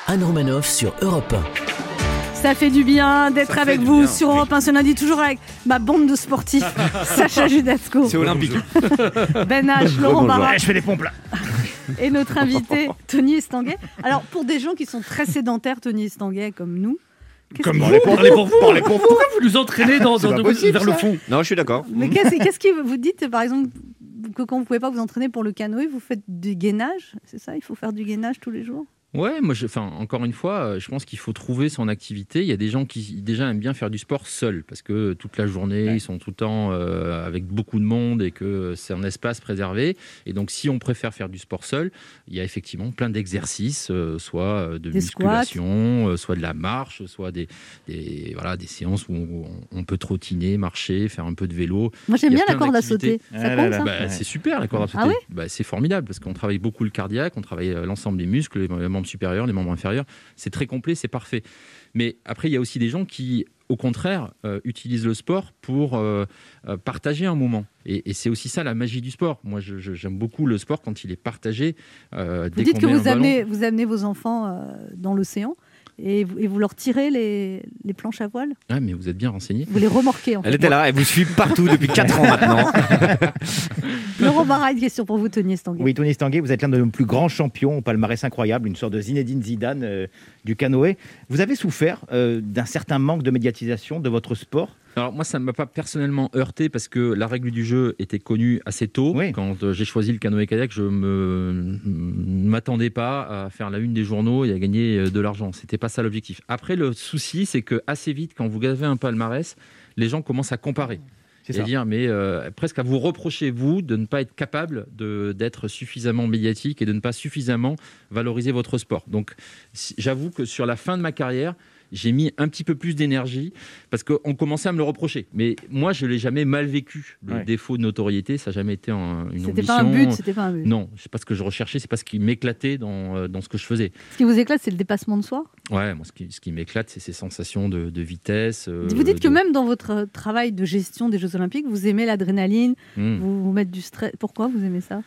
S3: 1.
S2: Anne Romanoff sur Europe 1.
S3: Ça fait du bien d'être avec vous
S2: bien,
S3: sur. Europe 1 ce lundi, toujours avec ma bande de sportifs, Sacha Judasco.
S15: C'est olympique.
S3: Ben H, Laurent Barra
S5: Eh, je fais des pompes là.
S3: et notre invité Tony Estanguet. Alors pour des gens qui sont très sédentaires, Tony Estanguet, comme nous, qu'est-ce
S4: Comme
S3: que-
S4: vous, parlez pour vous. Pourquoi vous nous entraînez dans,
S15: C'est
S4: dans-
S15: pas
S4: dans-
S15: possible,
S4: vers le fond
S15: Non, je suis d'accord.
S3: Mais qu'est-ce qui vous dites, par exemple, quand vous pouvez pas vous entraîner pour le canoë, vous faites du gainage C'est ça Il faut faire du gainage tous les jours?
S13: Ouais, moi, je, enfin, encore une fois, euh, je pense qu'il faut trouver son activité. Il y a des gens qui déjà aiment bien faire du sport seuls parce que toute la journée, ils sont tout le temps euh, avec beaucoup de monde et que c'est un espace préservé. Et donc, si on préfère faire du sport seul, il y a effectivement plein d'exercices, euh, soit de
S3: Des
S13: musculation, euh, soit de la marche, soit des, des, voilà, des séances où on, on peut trottiner, marcher, faire un peu de vélo.
S3: Moi, j'aime bien la corde à sauter. Ça compte, ça
S13: Bah, C'est super la corde à sauter.
S3: Ah ouais?
S13: Bah, c'est formidable parce qu'on travaille beaucoup le cardiaque, on travaille l'ensemble des muscles, les membres supérieurs, les membres inférieurs. C'est très complet, c'est parfait. Mais après, il y a aussi des gens qui, au contraire, euh, utilisent le sport pour euh, euh, partager un moment. Et, et c'est aussi ça la magie du sport. Moi, j'aime beaucoup le sport quand il est partagé. euh,
S3: Vous
S13: dès
S3: dites que vous amenez, vous amenez vos enfants dans l'océan et vous, et vous leur tirez les, les planches à voile?
S13: Ah, mais vous êtes bien renseigné.
S3: Vous les remorquez en fait.
S15: Elle était là, elle vous suit partout depuis 4 ans maintenant.
S3: Laurent Barra, une question pour vous, Tony Estanguet.
S5: Oui, Tony Stanguet, vous êtes l'un de nos plus grands champions au palmarès incroyable, une sorte de Zinedine Zidane euh, du canoë. Vous avez souffert euh, d'un certain manque de médiatisation de votre sport
S13: Alors moi, ça ne m'a pas personnellement heurté parce que la règle du jeu était connue assez tôt. Quand euh, j'ai choisi le canoë-kayak, je ne m'attendais pas à faire la une des journaux et à gagner euh, de l'argent. C'était pas ça l'objectif. Après, le souci, c'est que assez vite, quand vous avez un palmarès, les gens commencent à comparer.
S5: C'est.
S13: C'est-à-dire, mais euh, presque à vous reprocher, vous, de ne pas être capable d'être suffisamment médiatique et de ne pas suffisamment valoriser votre sport. Donc, j'avoue que sur la fin de ma carrière, j'ai mis un petit peu plus d'énergie parce qu'on commençait à me le reprocher. Mais moi, je l'ai jamais mal vécu. Le
S5: Ouais.
S13: défaut de notoriété, ça n'a jamais été un- une
S3: C'était
S13: ambition.
S3: pas un but, c'était pas un but.
S13: Non, c'est pas ce que je recherchais, c'est pas ce qui m'éclatait dans, euh, dans ce que je faisais.
S3: Ce qui vous éclate, c'est le dépassement de soi?
S13: Ouais, moi, ce qui, ce qui m'éclate, c'est ces sensations de, de vitesse. euh,
S3: vous dites que même dans votre euh, travail de gestion des Jeux Olympiques, vous aimez l'adrénaline,
S13: Hmm.
S3: vous, vous mettez du stress. Pourquoi vous aimez ça?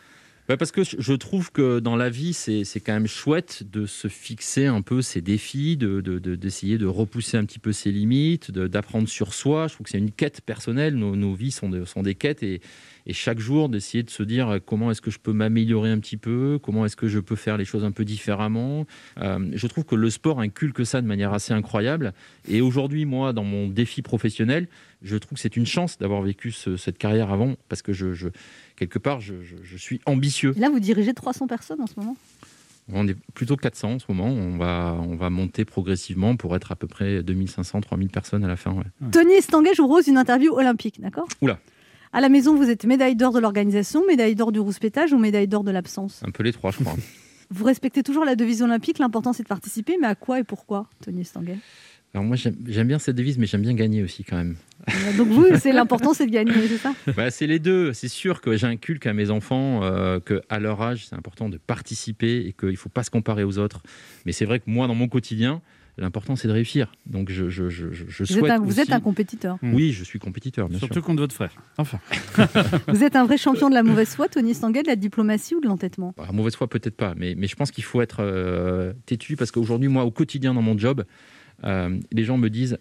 S13: Ouais, parce que je- trouve que dans la vie, c'est quand même chouette de se fixer un peu ses défis, d'essayer de, de, de repousser un petit peu ses limites, d'apprendre sur soi. Je trouve que c'est une quête personnelle. Nos, vies sont, sont des quêtes et, et chaque jour d'essayer de se dire euh, comment est-ce que je peux m'améliorer un petit peu, comment est-ce que je peux faire les choses un peu différemment. Euh, je trouve que le sport inculque ça de manière assez incroyable. Et aujourd'hui, moi, dans mon défi professionnel, je trouve que c'est une chance d'avoir vécu ce- cette carrière avant parce que je, je- quelque part, je, je- je suis ambitieux.
S3: Là, vous dirigez 300 personnes en ce moment?
S13: On est plutôt 400 en ce moment. On va, on va monter progressivement pour être à peu près 2500, 3000 personnes à la fin. ouais.
S3: Tony Estanguet, je vous propose une interview olympique, d'accord?
S13: Oula,
S3: À la maison, vous êtes médaille d'or de l'organisation, médaille d'or du rouspétage ou médaille d'or de l'absence?
S13: Un peu les trois, je crois.
S3: Vous respectez toujours la devise olympique, l'important c'est de participer, mais à quoi et pourquoi, Tony Estanguet?
S13: Alors moi, j'aime j'aime bien cette devise, mais j'aime bien gagner aussi quand même.
S3: Euh, Donc vous, c'est l'important c'est de gagner, c'est ça?
S13: Bah, c'est les deux. C'est sûr que j'inculque à mes enfants euh, qu'à leur âge, c'est important de participer et qu'il ne faut pas se comparer aux autres. Mais c'est vrai que moi, dans mon quotidien, l'important, c'est de réussir. Donc je, je, je, je-
S3: vous
S13: souhaite
S3: êtes, un, vous
S13: aussi-
S3: êtes un compétiteur.
S13: Oui, je suis compétiteur, bien
S4: Surtout
S13: sûr.
S4: contre votre frère. Enfin.
S3: Vous êtes un vrai champion de la mauvaise foi, Tony Estanguet, de la diplomatie ou de l'entêtement?
S13: À mauvaise foi, peut-être pas, mais, mais je pense qu'il faut être euh, têtu parce qu'aujourd'hui, moi, au quotidien dans mon job, euh, les gens me disent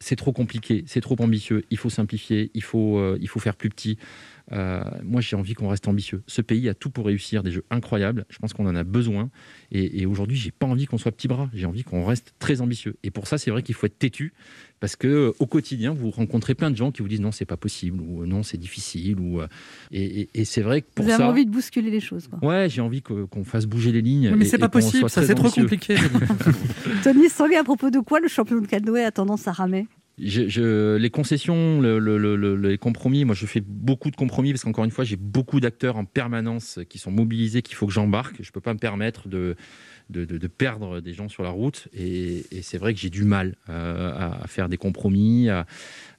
S13: c'est trop compliqué, c'est trop ambitieux, il faut simplifier, il faut, euh, il faut faire plus petit. Euh, moi, j'ai envie qu'on reste ambitieux. Ce pays a tout pour réussir, des jeux incroyables. Je pense qu'on en a besoin. Et, et aujourd'hui, j'ai pas envie qu'on soit petit bras. J'ai envie qu'on reste très ambitieux. Et pour ça, c'est vrai qu'il faut être têtu parce que euh, au quotidien, vous rencontrez plein de gens qui vous disent non, c'est pas possible ou euh, non, c'est difficile ou euh, et, et- et c'est vrai que pour
S3: Vous avez
S13: ça.
S3: envie de bousculer les choses. Quoi.
S13: Ouais, j'ai envie qu'on fasse bouger les lignes.
S4: Mais c'est pas possible, ça, c'est trop compliqué.
S3: Tony Estanguet, à propos de quoi le champion de canoë a tendance à ramer?
S13: Je- je- les concessions, le- le- le- le- les compromis, moi je fais beaucoup de compromis parce qu'encore une fois, j'ai beaucoup d'acteurs en permanence qui sont mobilisés, qu'il faut que j'embarque. Je ne peux pas me permettre de, de, de- de perdre des gens sur la route. Et, et c'est vrai que j'ai du mal euh, à, à faire des compromis, à,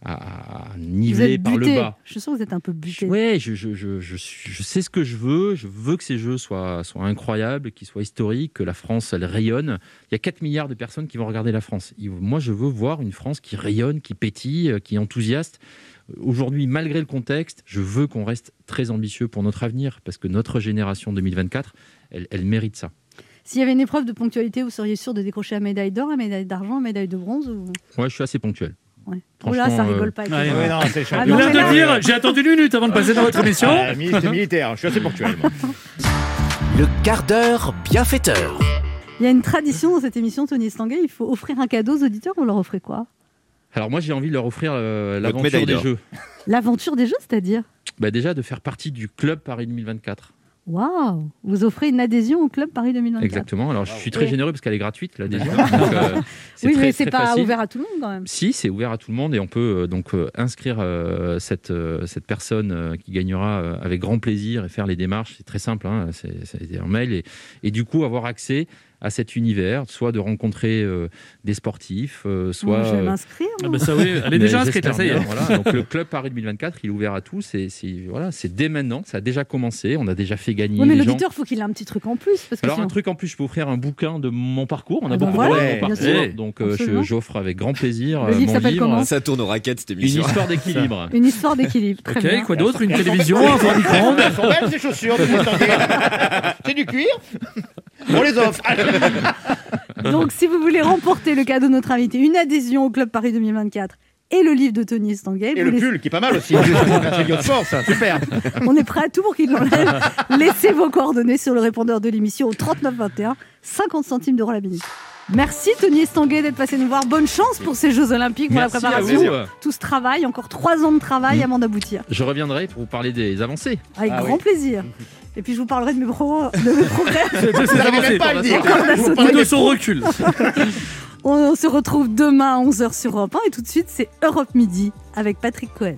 S13: à- à
S3: Vous
S13: niveler par le bas.
S3: Je sens que vous êtes un peu buté.
S13: Ouais, je, je, je, sais ce que je veux. Je veux que ces jeux soient, soient incroyables, qu'ils soient historiques, que la France, elle rayonne. Il y a 4 milliards de personnes qui vont regarder la France. Et moi, je veux voir une France qui rayonne, qui pétille, euh, qui est enthousiaste. Aujourd'hui, malgré le contexte, je veux qu'on reste très ambitieux pour notre avenir, parce que notre génération 2024, elle, elle mérite ça.
S3: S'il y avait une épreuve de ponctualité, vous seriez sûr de décrocher la médaille d'or, la médaille d'argent, la médaille de bronze ou...
S13: Ouais, je suis assez ponctuel.
S3: Oh là, ça rigole
S13: euh,
S3: pas. avec
S4: Ouais,
S5: non, c'est
S3: Ah
S4: Il
S3: non,
S4: a
S3: mais
S4: de
S3: là-
S4: dire, j'ai attendu une minute avant de passer dans votre émission.
S5: Ah, ministre militaire, je suis assez ponctuel. moi.
S2: Le quart d'heure bienfaiteur.
S3: Il y a une tradition dans cette émission, Tony Estanguet, il faut offrir un cadeau aux auditeurs, vous leur offrez quoi?
S13: Alors moi, j'ai envie de leur offrir euh, l'aventure des. Jeux.
S3: L'aventure des jeux, c'est-à-dire?
S13: Bah, déjà, de faire partie du club Paris 2024.
S3: Waouh Vous offrez une adhésion au club Paris 2024
S13: Exactement. Alors, je suis très généreux parce qu'elle est gratuite, l'adhésion. Euh,
S3: Oui,
S13: très-
S3: mais c'est pas
S13: facile.
S3: ouvert à tout le monde quand même.
S13: Si, c'est ouvert à tout le monde et on peut euh, donc euh, inscrire euh, cette, euh, cette personne euh, qui gagnera euh, avec grand plaisir et faire les démarches. C'est très simple, hein, c'est c'est un mail et, et du coup avoir accès à cet univers, soit de rencontrer euh, des sportifs, euh, soit.
S3: je vais
S13: euh,
S3: m'inscrire.
S4: Ah bah ça, oui, elle est
S13: mais
S4: déjà inscrite, ça y est.
S13: voilà. Donc le club Paris 2024, il est ouvert à tous. Et c'est voilà, c'est dès maintenant, ça a déjà commencé. On a déjà fait gagner
S3: Oui, mais
S13: les gens.
S3: l'auditeur, faut qu'il ait un petit truc en plus. Parce que
S13: Alors
S3: sinon-
S13: un truc en plus, je peux offrir un bouquin de mon parcours. On a
S3: Ah ben
S13: beaucoup
S3: voilà,
S13: de mon parcours,
S3: sûr.
S13: donc euh, j'offre avec grand plaisir
S3: Le livre s'appelle comment
S6: Ça tourne aux raquettes cette
S13: Une
S6: émission.
S13: histoire d'équilibre.
S3: Une histoire d'équilibre.
S4: Ok,
S3: bien.
S4: quoi d'autre Une télévision, un micro-ondes
S5: Elles sont belles ces chaussures. C'est du cuir On les offre.
S3: Donc, si vous voulez remporter le cadeau de notre invité, une adhésion au Club Paris 2024 et le livre de Tony Estanguet,
S5: Et le
S3: laissez-
S5: pull qui est pas mal aussi. C'est de force, ça, super.
S3: on est prêt à tout pour qu'il l'enlève. Laissez vos coordonnées sur le répondeur de l'émission au 3921, 50 centimes d'euros la minute. Merci Tony Estanguet d'être passé nous voir. Bonne chance pour ces Jeux Olympiques, pour
S13: Merci
S3: la
S13: à
S3: préparation.
S13: vous.
S3: Tout ce travail, encore trois ans de travail
S13: Mm.
S3: avant d'aboutir.
S13: Je reviendrai pour vous parler des avancées.
S3: Avec
S5: Ah
S3: grand
S5: oui.
S3: plaisir. Et puis je vous parlerai de mes, pro- de mes progrès.
S5: Vous n'arrivez même pas à le dire.
S4: Ou de son recul.
S3: On se retrouve demain à 11h sur Europe 1 et tout de suite c'est Europe Midi avec Patrick Cohen.